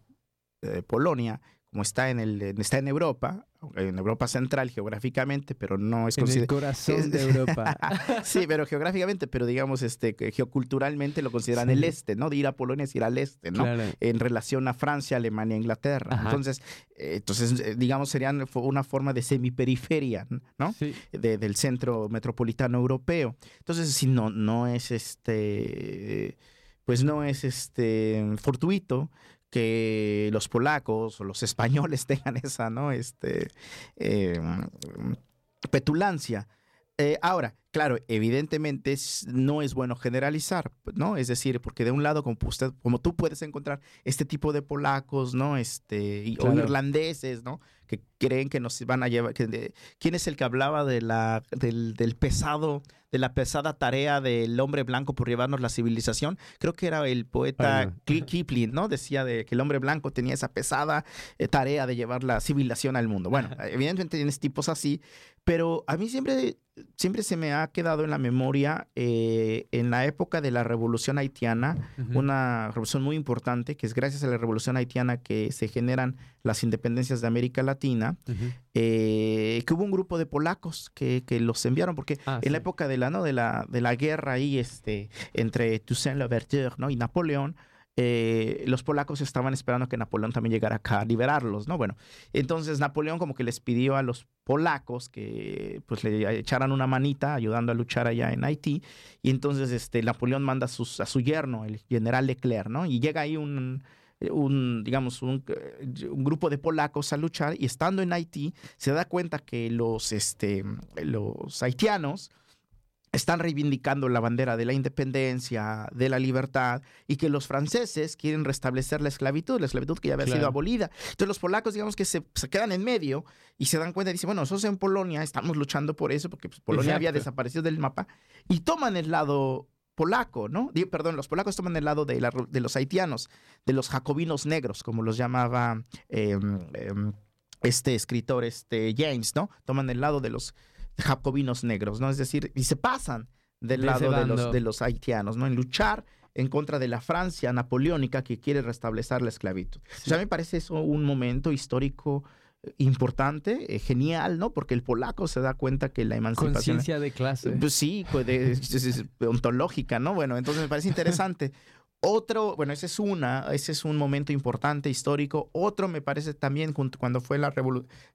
de Polonia, como está en, el, está en Europa, en Europa Central geográficamente, pero no es En el corazón de Europa. sí, pero geográficamente, pero digamos, este, geoculturalmente lo consideran el este, ¿no? De ir a Polonia es ir al este, ¿no? En relación a Francia, Alemania, Inglaterra. Entonces, eh, entonces, eh, digamos, serían una forma de semiperiferia, ¿no? Sí. del centro metropolitano europeo. Entonces, si no, no es este pues no es este fortuito que los polacos o los españoles tengan esa, ¿no? Este, em, petulancia. Eh, ahora, claro, evidentemente no es bueno generalizar, ¿no? Es decir, porque de un lado, como, usted, como tú puedes encontrar este tipo de polacos, ¿no? Este, o irlandeses, ¿no? Que creen que nos van a llevar. Que ¿Quién es el que hablaba de la, del, del pesado de la pesada tarea del hombre blanco por llevarnos la civilización. Creo que era el poeta Kipling, ¿no? Decía de que el hombre blanco tenía esa pesada eh, tarea de llevar la civilización al mundo. Bueno, evidentemente tienes tipos así, pero a mí siempre, siempre se me ha quedado en la memoria eh, en la época de la revolución haitiana, una revolución muy importante, que es gracias a la revolución haitiana que se generan las independencias de América Latina, eh, que hubo un grupo de polacos que, los enviaron, porque Ah, en la época de la, ¿no? de la, de la guerra ahí, este, entre Toussaint Louverture ¿no? y Napoleón, eh, los polacos estaban esperando que Napoleón también llegara acá a liberarlos, ¿no? Bueno, entonces Napoleón como que les pidió a los polacos que pues le echaran una manita ayudando a luchar allá en Haití y entonces este Napoleón manda a, sus- a su yerno, el general Leclerc, ¿no? Y llega ahí un un, digamos, un, eh, un grupo de polacos a luchar y estando en Haití se da cuenta que los, este, los haitianos están reivindicando la bandera de la independencia, de la libertad, y que los franceses quieren restablecer la esclavitud, la esclavitud que ya había sido abolida. Entonces los polacos, digamos que se, se quedan en medio y se dan cuenta y dicen, bueno, nosotros en Polonia estamos luchando por eso, porque pues, Polonia había desaparecido del mapa, y toman el lado polaco, ¿no? Perdón, los polacos toman el lado de, la- de los haitianos, de los jacobinos negros, como los llamaba em, em, este escritor, este James, ¿no? Toman el lado de los jacobinos negros, ¿no? Es decir, y se pasan del De lado de los, de los haitianos, ¿no? En luchar en contra de la Francia napoleónica que quiere restablecer la esclavitud. O sea, me parece eso un momento histórico importante, eh, genial, ¿no? Porque el polaco se da cuenta que la emancipación... Conciencia de clase. Pues sí, pues de- ontológica, ¿no? Bueno, entonces me parece interesante. Otro, bueno, ese es una, ese es un momento importante histórico. Otro me parece también cuando fue la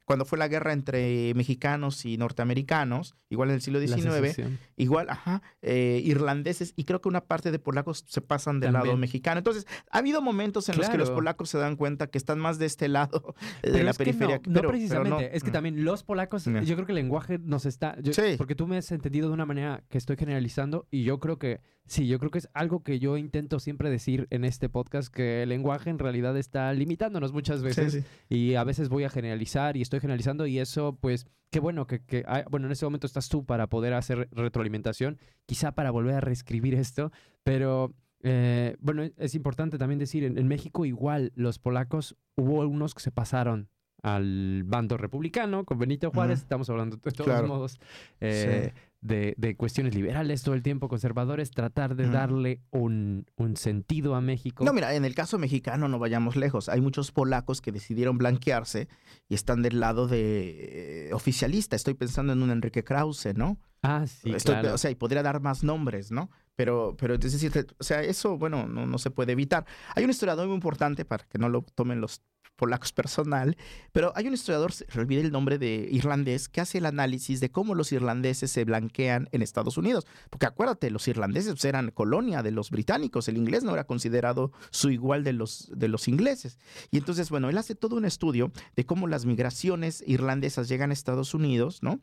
cuando fue la guerra entre mexicanos y norteamericanos, igual en el siglo La XIX, igual, ajá, eh, irlandeses y creo que una parte de polacos se pasan del lado mexicano. Entonces, ha habido momentos en los que los polacos se dan cuenta que están más de este lado de Pero la es que periferia. no, no pero- pero precisamente. no. Es que también los polacos, yo creo que el lenguaje nos está. yo- Sí. Porque tú me has entendido de una manera que estoy generalizando y yo creo que sí, yo creo que es algo que yo intento siempre decir en este podcast, que el lenguaje en realidad está limitándonos muchas veces sí. y a veces voy a generalizar y estoy generalizando y eso pues qué bueno que, que hay- bueno en este momento estás tú para poder hacer retroalimentación quizá para volver a reescribir esto pero eh, bueno es importante también decir en, en México igual los polacos hubo algunos que se pasaron al bando republicano con Benito Juárez estamos hablando de todos Claro. modos eh, Sí. De, de cuestiones liberales todo el tiempo conservadores tratar de darle un, un sentido a México No, mira, en el caso mexicano no vayamos lejos. Hay muchos polacos que decidieron blanquearse y están del lado de eh, oficialista. Estoy pensando en un Enrique Krause, ¿no? ah sí Estoy- claro. O sea, y podría dar más nombres, ¿no? Pero, pero es decir, o sea, eso, bueno, no, no se puede evitar. Hay un historiador muy importante, para que no lo tomen los polacos personal, pero hay un historiador, se olvidé el nombre de irlandés, que hace el análisis de cómo los irlandeses se blanquean en Estados Unidos. Porque acuérdate, los irlandeses pues, eran colonia de los británicos, el inglés no era considerado su igual de los, de los ingleses. Y entonces, bueno, él hace todo un estudio de cómo las migraciones irlandesas llegan a Estados Unidos, ¿no?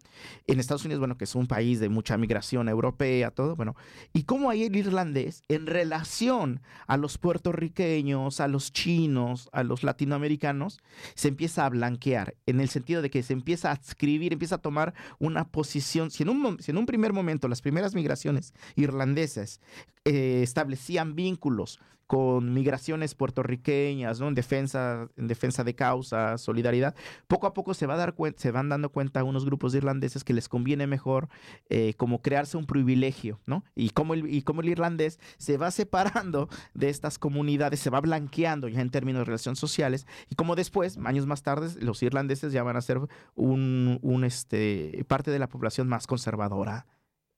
En Estados Unidos, bueno, que es un país de mucha migración europea, todo, bueno, y cómo hay el irlandés en relación a los puertorriqueños, a los chinos, a los latinoamericanos, se empieza a blanquear, en el sentido de que se empieza a adscribir, empieza a tomar una posición, si en un, si en un primer momento las primeras migraciones irlandesas eh, establecían vínculos con migraciones puertorriqueñas, ¿no? En defensa, en defensa de causa, solidaridad. Poco a poco se, va a dar se van dando cuenta unos grupos de irlandeses que les conviene mejor eh, como crearse un privilegio, ¿no? Y como, el, y como el irlandés se va separando de estas comunidades, se va blanqueando ya en términos de relaciones sociales, y como después, años más tarde, los irlandeses ya van a ser un, un, este, parte de la población más conservadora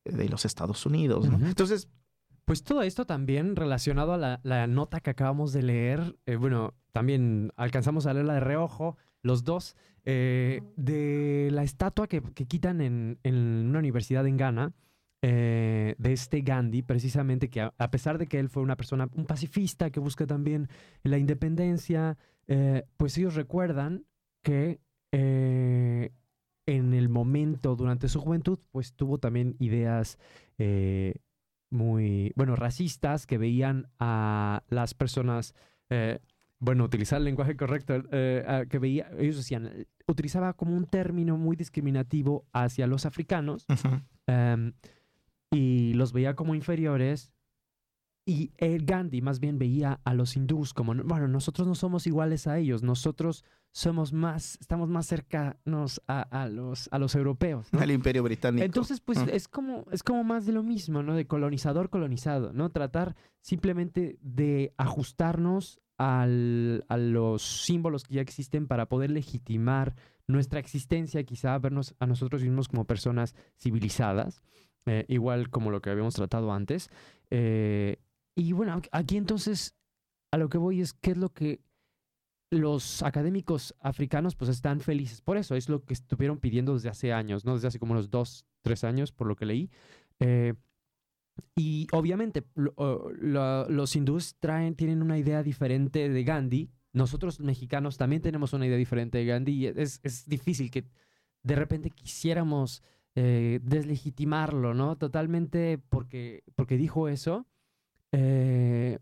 de los Estados Unidos. Entonces, Pues todo esto también relacionado a la, la nota que acabamos de leer, eh, bueno, también alcanzamos a leerla de reojo, los dos, eh, de la estatua que, que quitan en, en una universidad en Ghana, eh, de este Gandhi, precisamente que a, a pesar de que él fue una persona, un pacifista que busca también la independencia, pues ellos recuerdan que en el momento, durante su juventud, pues tuvo también ideas muy, bueno, racistas que veían a las personas, eh, bueno, utilizar el lenguaje correcto, eh, que veía, ellos decían, utilizaba como un término muy discriminativo hacia los africanos em, y los veía como inferiores. Y el Gandhi más bien veía a los hindús como, bueno, nosotros no somos iguales a ellos, nosotros somos más, estamos más cercanos a, a los, a los europeos. ¿no? el imperio británico. Entonces, pues Mm. es como es como más de lo mismo, ¿no? De colonizador colonizado, ¿no? Tratar simplemente de ajustarnos al, a los símbolos que ya existen para poder legitimar nuestra existencia, quizá vernos a nosotros mismos como personas civilizadas, eh, igual como lo que habíamos tratado antes. Eh, y bueno, aquí entonces a lo que voy es qué es lo que los académicos africanos pues están felices por eso, es lo que estuvieron pidiendo desde hace años, ¿no? Desde hace como unos dos, tres años, por lo que leí. Eh, y obviamente los hindúes traen, tienen una idea diferente de Gandhi. Nosotros mexicanos también tenemos una idea diferente de Gandhi y es, es difícil que de repente quisiéramos eh, deslegitimarlo, ¿no? Totalmente porque, porque dijo eso. Eh,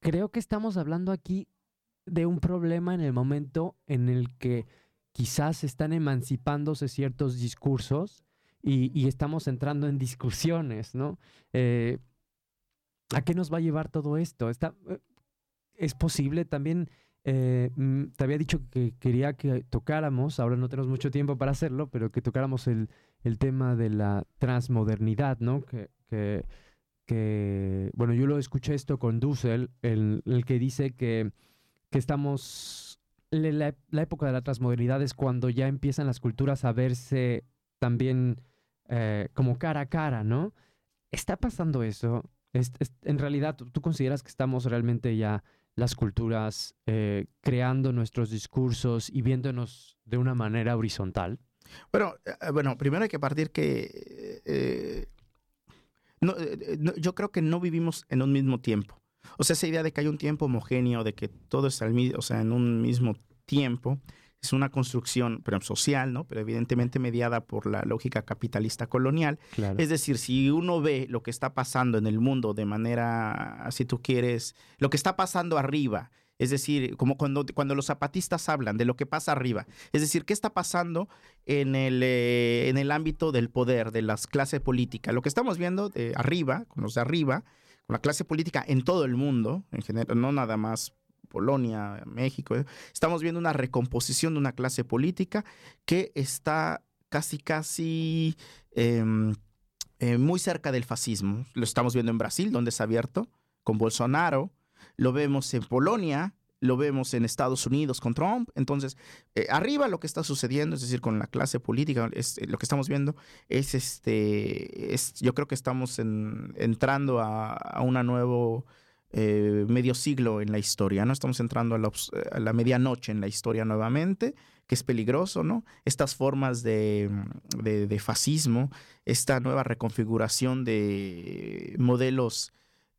creo que estamos hablando aquí de un problema en el momento en el que quizás están emancipándose ciertos discursos y, estamos entrando en discusiones, ¿no? Eh, ¿A qué nos va a llevar todo esto? Está, eh, ¿Es posible también? Mm, te había dicho que quería que tocáramos, ahora no tenemos mucho tiempo para hacerlo, pero que tocáramos el, el tema de la transmodernidad, ¿no? Que, que, bueno, yo lo escuché esto con Dussel, el, el que dice que, que estamos, la, la, época de la transmodernidad es cuando ya empiezan las culturas a verse también eh, como cara a cara, ¿no? ¿Está pasando eso? en realidad, ¿tú, consideras que estamos realmente ya las culturas eh, creando nuestros discursos y viéndonos de una manera horizontal? Bueno, eh, bueno primero hay que partir que yo creo que no vivimos en un mismo tiempo. O sea, esa idea de que hay un tiempo homogéneo, de que todo es al, o sea, en un mismo tiempo, es una construcción pero, social, ¿no? Pero evidentemente mediada por la lógica capitalista colonial. Es decir, si uno ve lo que está pasando en el mundo de manera, si tú quieres, lo que está pasando arriba, es decir, como cuando, cuando los zapatistas hablan de lo que pasa arriba. Es decir, ¿qué está pasando en el, eh, en el ámbito del poder, de las clases políticas? Lo que estamos viendo de arriba, con los de arriba, con la clase política en todo el mundo, en general, no nada más Polonia, México, estamos viendo una recomposición de una clase política que está casi, casi em, eh, muy cerca del fascismo. Lo estamos viendo en Brasil, donde es abierto, con Bolsonaro. Lo vemos en Polonia, lo vemos en Estados Unidos con Trump. Entonces, eh, arriba lo que está sucediendo, es decir, con la clase política, es, eh, lo que estamos viendo es este, es, yo creo que estamos entrando a, a una nuevo eh, medio siglo en la historia, ¿no? Estamos entrando a la, medianoche en la historia nuevamente, que es peligroso, ¿no? Estas formas de, de, fascismo, esta nueva reconfiguración de modelos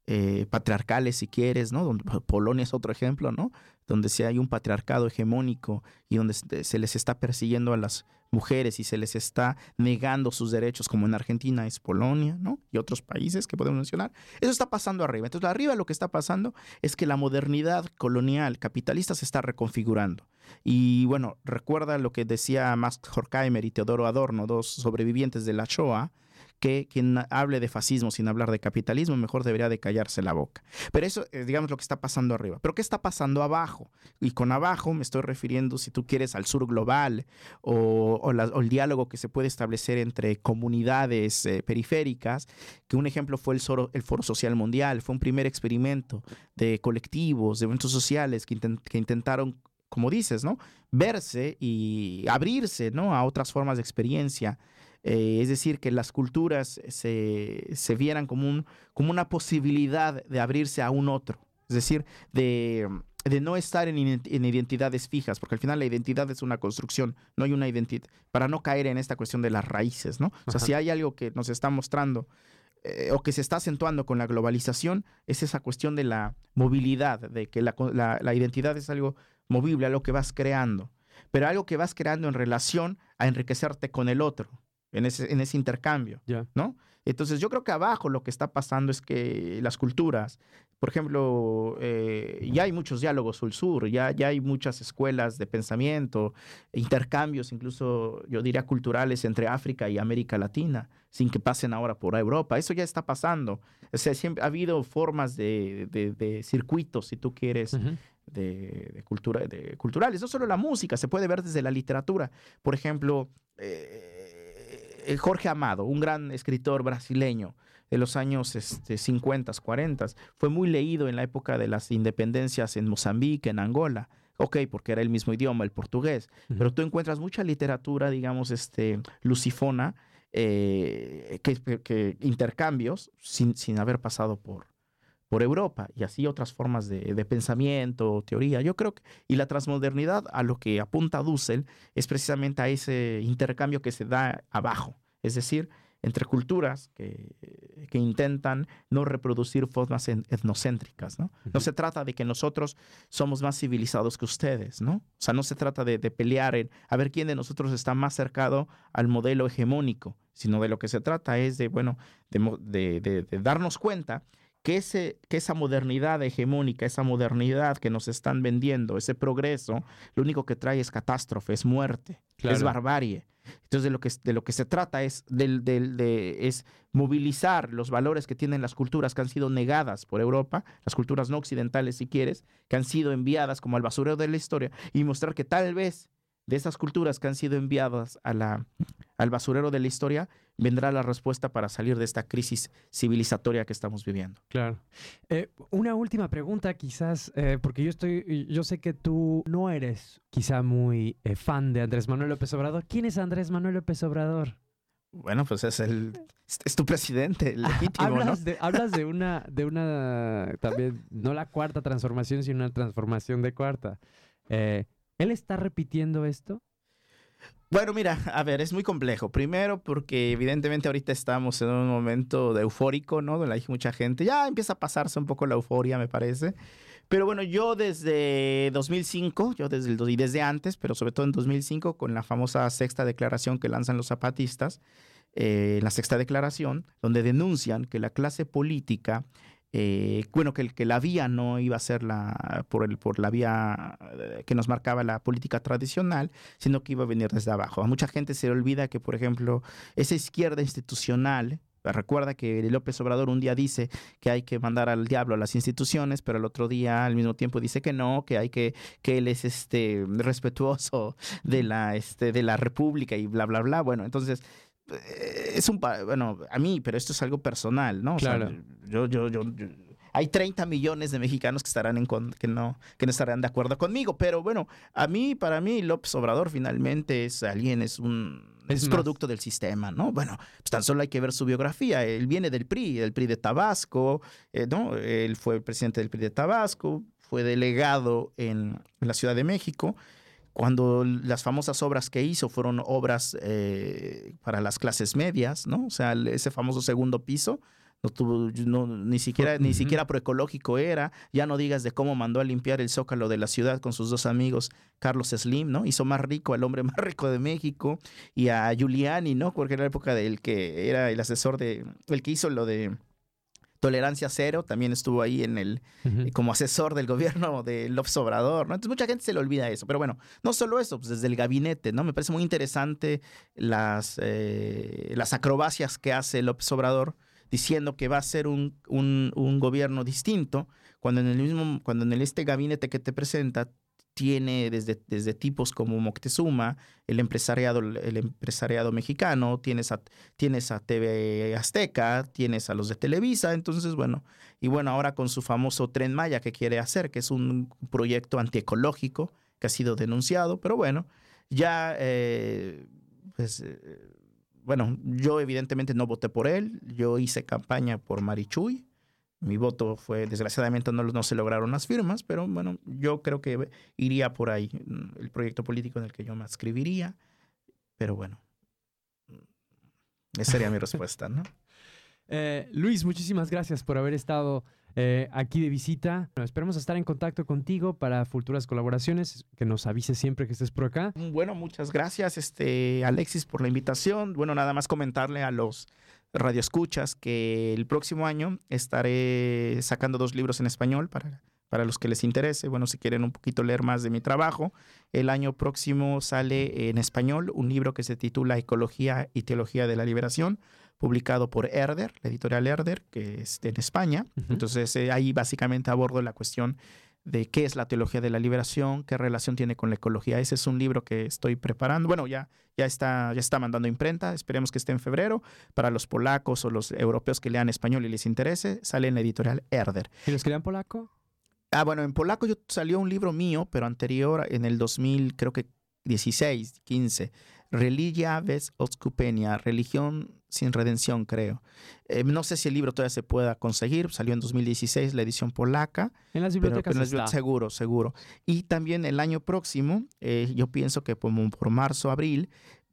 eh, patriarcales, si quieres, ¿no? Polonia es otro ejemplo, ¿no? Donde si hay un patriarcado hegemónico y donde se les está persiguiendo a las mujeres y se les está negando sus derechos, como en Argentina es Polonia, ¿no? Y otros países que podemos mencionar. Eso está pasando arriba. Entonces, arriba lo que está pasando es que la modernidad colonial capitalista se está reconfigurando. Y bueno, recuerda lo que decía Max Horkheimer y Teodoro Adorno, dos sobrevivientes de la Shoah, que quien hable de fascismo sin hablar de capitalismo, mejor debería de callarse la boca. Pero eso es, digamos, lo que está pasando arriba. Pero ¿qué está pasando abajo? Y con abajo me estoy refiriendo, si tú quieres, al sur global o, el diálogo que se puede establecer entre comunidades eh, periféricas, que un ejemplo fue el, el, Foro Social Mundial, fue un primer experimento de colectivos, de eventos sociales que, que intentaron como dices, ¿no? Verse y abrirse, ¿no? A otras formas de experiencia eh, es decir, que las culturas se, se vieran como, un, como una posibilidad de abrirse a un otro, es decir, de, de no estar en, en, identidades fijas, porque al final la identidad es una construcción, no hay una identidad, para no caer en esta cuestión de las raíces, ¿no? O sea, si hay algo que nos está mostrando eh, o que se está acentuando con la globalización, es esa cuestión de la movilidad, de que la, la, la identidad es algo movible, algo que vas creando, pero algo que vas creando en relación a enriquecerte con el otro en ese, en ese intercambio, ¿no? Entonces yo creo que abajo lo que está pasando es que las culturas, por ejemplo, eh, ya hay muchos diálogos sur-sur, ya, ya hay muchas escuelas de pensamiento, intercambios incluso, yo diría, culturales entre África y América Latina, sin que pasen ahora por Europa. Eso ya está pasando. O sea, siempre ha habido formas de, de, circuitos, si tú quieres, de, cultura, de culturales. No solo la música, se puede ver desde la literatura. Por ejemplo, eh, Jorge Amado, un gran escritor brasileño, de los años este, 50, 40. Fue muy leído en la época de las independencias en Mozambique, en Angola. Ok, porque era el mismo idioma, el portugués. Pero tú encuentras mucha literatura, digamos, este, lucifona, eh, que, intercambios sin, sin haber pasado por, por Europa y así otras formas de, de, pensamiento, teoría. Yo creo que, y la transmodernidad a lo que apunta Dussel es precisamente a ese intercambio que se da abajo, es decir, entre culturas que, que intentan no reproducir formas etnocéntricas, ¿no? No se trata de que nosotros somos más civilizados que ustedes, ¿no? O sea, no se trata de, de pelear en a ver quién de nosotros está más cercado al modelo hegemónico, sino de lo que se trata es de, bueno, de, de, de darnos cuenta que, ese, que esa modernidad hegemónica, esa modernidad que nos están vendiendo, ese progreso, lo único que trae es catástrofe, es muerte, es barbarie. Entonces, de lo que, de lo que se trata es, del, del, de, es movilizar los valores que tienen las culturas que han sido negadas por Europa, las culturas no occidentales, si quieres, que han sido enviadas como al basurero de la historia, y mostrar que tal vez de esas culturas que han sido enviadas a la, al basurero de la historia, vendrá la respuesta para salir de esta crisis civilizatoria que estamos viviendo. Claro. Eh, una última pregunta, quizás, eh, porque yo estoy, yo sé que tú no eres quizá muy eh, fan de Andrés Manuel López Obrador. ¿Quién es Andrés Manuel López Obrador? Bueno, pues es el es tu presidente legítimo, hablas ¿no? De, hablas de una, de una también, no la cuarta transformación, sino una transformación de cuarta. ¿Él está repitiendo esto? Bueno, mira, a ver, es muy complejo. Primero porque evidentemente ahorita estamos en un momento de eufórico, ¿no? Donde hay mucha gente. Ya empieza a pasarse un poco la euforia, me parece. Pero bueno, yo desde 2005, yo desde, el, y desde antes, pero sobre todo en 2005, con la famosa sexta declaración que lanzan los zapatistas, eh, la sexta declaración, donde denuncian que la clase política eh, bueno, que, que la vía no iba a ser la, por, el, por la vía eh, que nos marcaba la política tradicional, sino que iba a venir desde abajo. A mucha gente se le olvida que, por ejemplo, esa izquierda institucional, Recuerda que López Obrador un día dice que hay que mandar al diablo a las instituciones, pero el otro día al mismo tiempo dice que no, que hay que que él es este respetuoso de la este de la república y bla bla bla. Bueno, entonces es un, bueno, a mí, pero esto es algo personal, ¿no? O claro. sea, yo, yo, yo, yo, hay 30 millones de mexicanos que estarán en que no que no estarán de acuerdo conmigo, pero bueno, a mí para mí López Obrador finalmente es alguien es un es, es producto del sistema, ¿no? Bueno, pues tan solo hay que ver su biografía. Él viene del PRI, del PRI de Tabasco, eh, ¿no? Él fue presidente del PRI de Tabasco, fue delegado en, en la Ciudad de México cuando las famosas obras que hizo fueron obras eh, para las clases medias, ¿no? O sea, ese famoso segundo piso, no tuvo, no, ni siquiera, ni siquiera proecológico era, ya no digas de cómo mandó a limpiar el zócalo de la ciudad con sus dos amigos, Carlos Slim, ¿no? Hizo más rico al hombre más rico de México y a Giuliani, ¿no? Porque era la época del que era el asesor de, el que hizo lo de Tolerancia Cero, también estuvo ahí en el, uh -huh. como asesor del gobierno de López Obrador, ¿no? Entonces mucha gente se le olvida eso, pero bueno, no solo eso, pues desde el gabinete, ¿no? Me parece muy interesante las, eh, las acrobacias que hace López Obrador diciendo que va a ser un, un, un, gobierno distinto, cuando en el mismo, cuando en el, este gabinete que te presenta tiene desde, desde tipos como Moctezuma, el empresariado, el empresariado mexicano, tienes a, tienes a TV Azteca, tienes a los de Televisa, entonces bueno, y bueno, ahora con su famoso tren Maya que quiere hacer, que es un proyecto antiecológico que ha sido denunciado, pero bueno, ya, eh, pues, eh, bueno, yo evidentemente no voté por él, yo hice campaña por Marichuy, mi voto fue, desgraciadamente no, no, se lograron las firmas, pero bueno, yo creo que iría por ahí el proyecto político en el que yo me inscribiría. Pero bueno, esa sería mi respuesta, ¿no? Eh, Luis, muchísimas gracias por haber estado eh, aquí de visita. Bueno, esperemos estar en contacto contigo para futuras colaboraciones, que nos avises siempre que estés por acá. Bueno, muchas gracias, este, Alexis, por la invitación. Bueno, nada más comentarle a los radioescuchas que el próximo año estaré sacando dos libros en español para, para los que les interese. Bueno, si quieren un poquito leer más de mi trabajo, el año próximo sale en español un libro que se titula Ecología y Teología de la Liberación, publicado por Herder, la editorial Herder, que es en España. Uh -huh. Entonces eh, ahí básicamente abordo la cuestión de qué es la teología de la liberación, qué relación tiene con la ecología. Ese es un libro que estoy preparando. Bueno, ya, ya, está, ya está mandando imprenta. Esperemos que esté en febrero. Para los polacos o los europeos que lean español y les interese, sale en la editorial Herder. ¿Y los que lean polaco? Ah, bueno, en polaco yo, salió un libro mío, pero anterior, en el 2000, creo que 16, 15. Religia ves oskupenia, religión sin redención, creo. Eh, no sé si el libro todavía se pueda conseguir, salió en 2016 la edición polaca. En las bibliotecas pero, Seguro, seguro. Y también el año próximo, eh, yo pienso que por, por marzo, abril,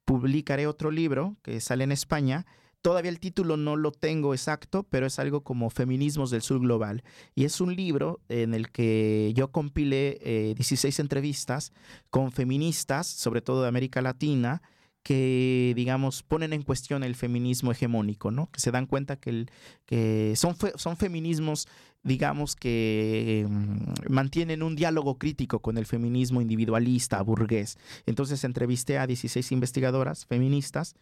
publicaré otro libro que sale en España, Todavía el título no lo tengo exacto, pero es algo como Feminismos del Sur Global. Y es un libro en el que yo compilé 16 eh, entrevistas con feministas, sobre todo de América Latina, que, digamos, ponen en cuestión el feminismo hegemónico, ¿no? Que se dan cuenta que, el, que son, son feminismos, digamos, que mm, mantienen un diálogo crítico con el feminismo individualista, burgués. Entonces entrevisté a 16 investigadoras feministas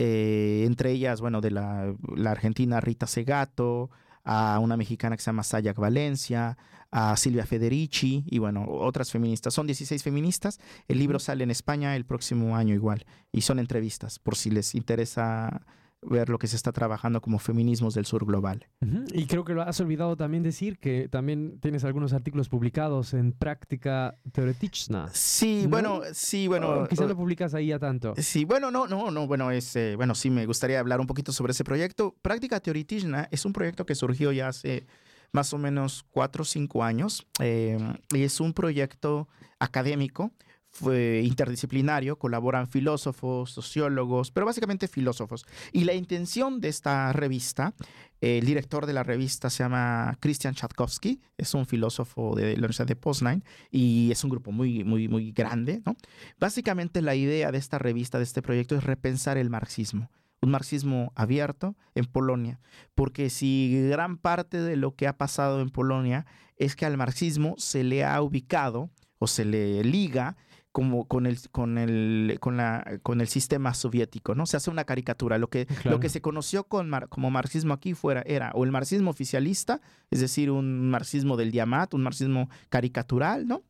eh, entre ellas, bueno, de la, argentina Rita Segato, a una mexicana que se llama Sayak Valencia, a Silvia Federici y bueno, otras feministas. Son 16 feministas. El libro sale en España el próximo año igual y son entrevistas por si les interesa ver lo que se está trabajando como feminismos del sur global. Y creo que lo has olvidado también decir que también tienes algunos artículos publicados en Práctica Teoretichna. Sí, bueno, sí, bueno. quizás lo publicas ahí a tanto. Sí, bueno, no, no, no, bueno, es, eh, bueno, sí me gustaría hablar un poquito sobre ese proyecto. Práctica Teoretichna es un proyecto que surgió ya hace más o menos cuatro o cinco años eh, y es un proyecto académico interdisciplinario, colaboran filósofos, sociólogos, pero básicamente filósofos. Y la intención de esta revista, el director de la revista se llama Christian Chatkowski, es un filósofo de la Universidad de Poznań y es un grupo muy, muy, muy grande. ¿no? Básicamente la idea de esta revista, de este proyecto, es repensar el marxismo un marxismo abierto en Polonia, porque si gran parte de lo que ha pasado en Polonia es que al marxismo se le ha ubicado o se le liga como con el, con el, con la, con el sistema soviético, ¿no? Se hace una caricatura. Lo que, lo que se conoció con como marxismo aquí fuera era o el marxismo oficialista, es decir, un marxismo del diamat, un marxismo caricatural, ¿no?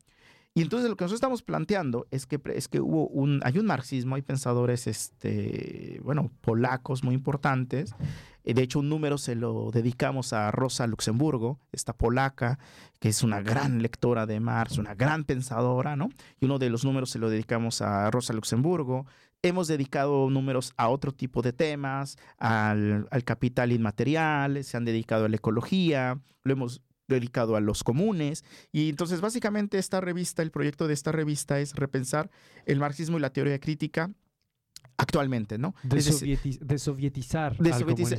Y entonces lo que nosotros estamos planteando es que, es que hubo un, hay un marxismo, hay pensadores, este, bueno, polacos muy importantes. Eh, de hecho, un número se lo dedicamos a Rosa Luxemburgo, esta polaca, que es una gran lectora de Marx, una gran pensadora, ¿no? Y uno de los números se lo dedicamos a Rosa Luxemburgo. Hemos dedicado números a otro tipo de temas, al, al capital inmaterial, se han dedicado a la ecología, lo hemos dedicado a los comunes. Y entonces básicamente esta revista, el proyecto de esta revista es repensar el marxismo y la teoría crítica actualmente, ¿no? De, sovietizar.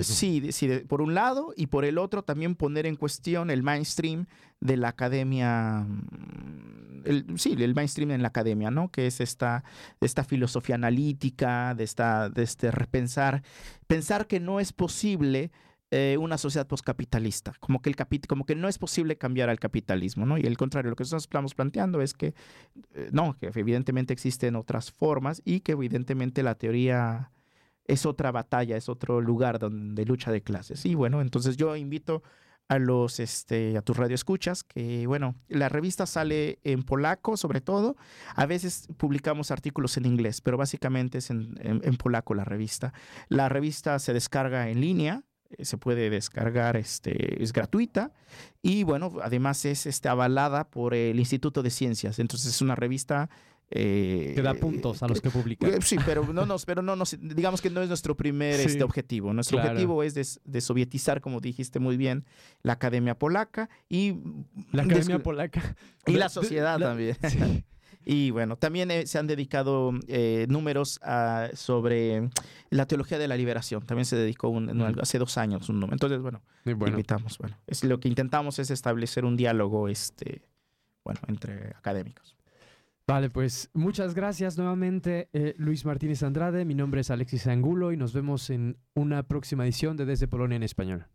sí, sí por un lado y por el otro también poner en cuestión el mainstream de la academia, mm, el, sí, el mainstream en la academia, ¿no? Que es esta, esta filosofía analítica, de, esta, de este repensar, pensar que no es posible eh, una sociedad postcapitalista, como que, el como que no es posible cambiar al capitalismo, ¿no? Y al contrario, lo que nosotros estamos planteando es que, eh, no, que evidentemente existen otras formas y que evidentemente la teoría es otra batalla, es otro lugar donde lucha de clases. Y bueno, entonces yo invito a los este a tus radioescuchas que bueno la revista sale en polaco sobre todo a veces publicamos artículos en inglés pero básicamente es en polaco la revista la revista se descarga en línea se puede descargar, este, es gratuita y bueno, además es este, avalada por el Instituto de Ciencias, entonces es una revista... Eh, que da puntos a los que publica. Eh, sí, pero no nos, pero no nos, digamos que no es nuestro primer este, objetivo. Nuestro objetivo es de, sovietizar, como dijiste muy bien, la Academia Polaca y la Academia Polaca y la sociedad también. Sí. Y bueno, también eh, se han dedicado eh, números sobre la teología de la liberación. También se dedicó un, hace dos años un número. Entonces, bueno, invitamos. Bueno, es, lo que intentamos es establecer un diálogo este, bueno, entre académicos. Vale, pues muchas gracias nuevamente, eh, Luis Martínez Andrade. Mi nombre es Alexis Angulo y nos vemos en una próxima edición de Desde Polonia en Español.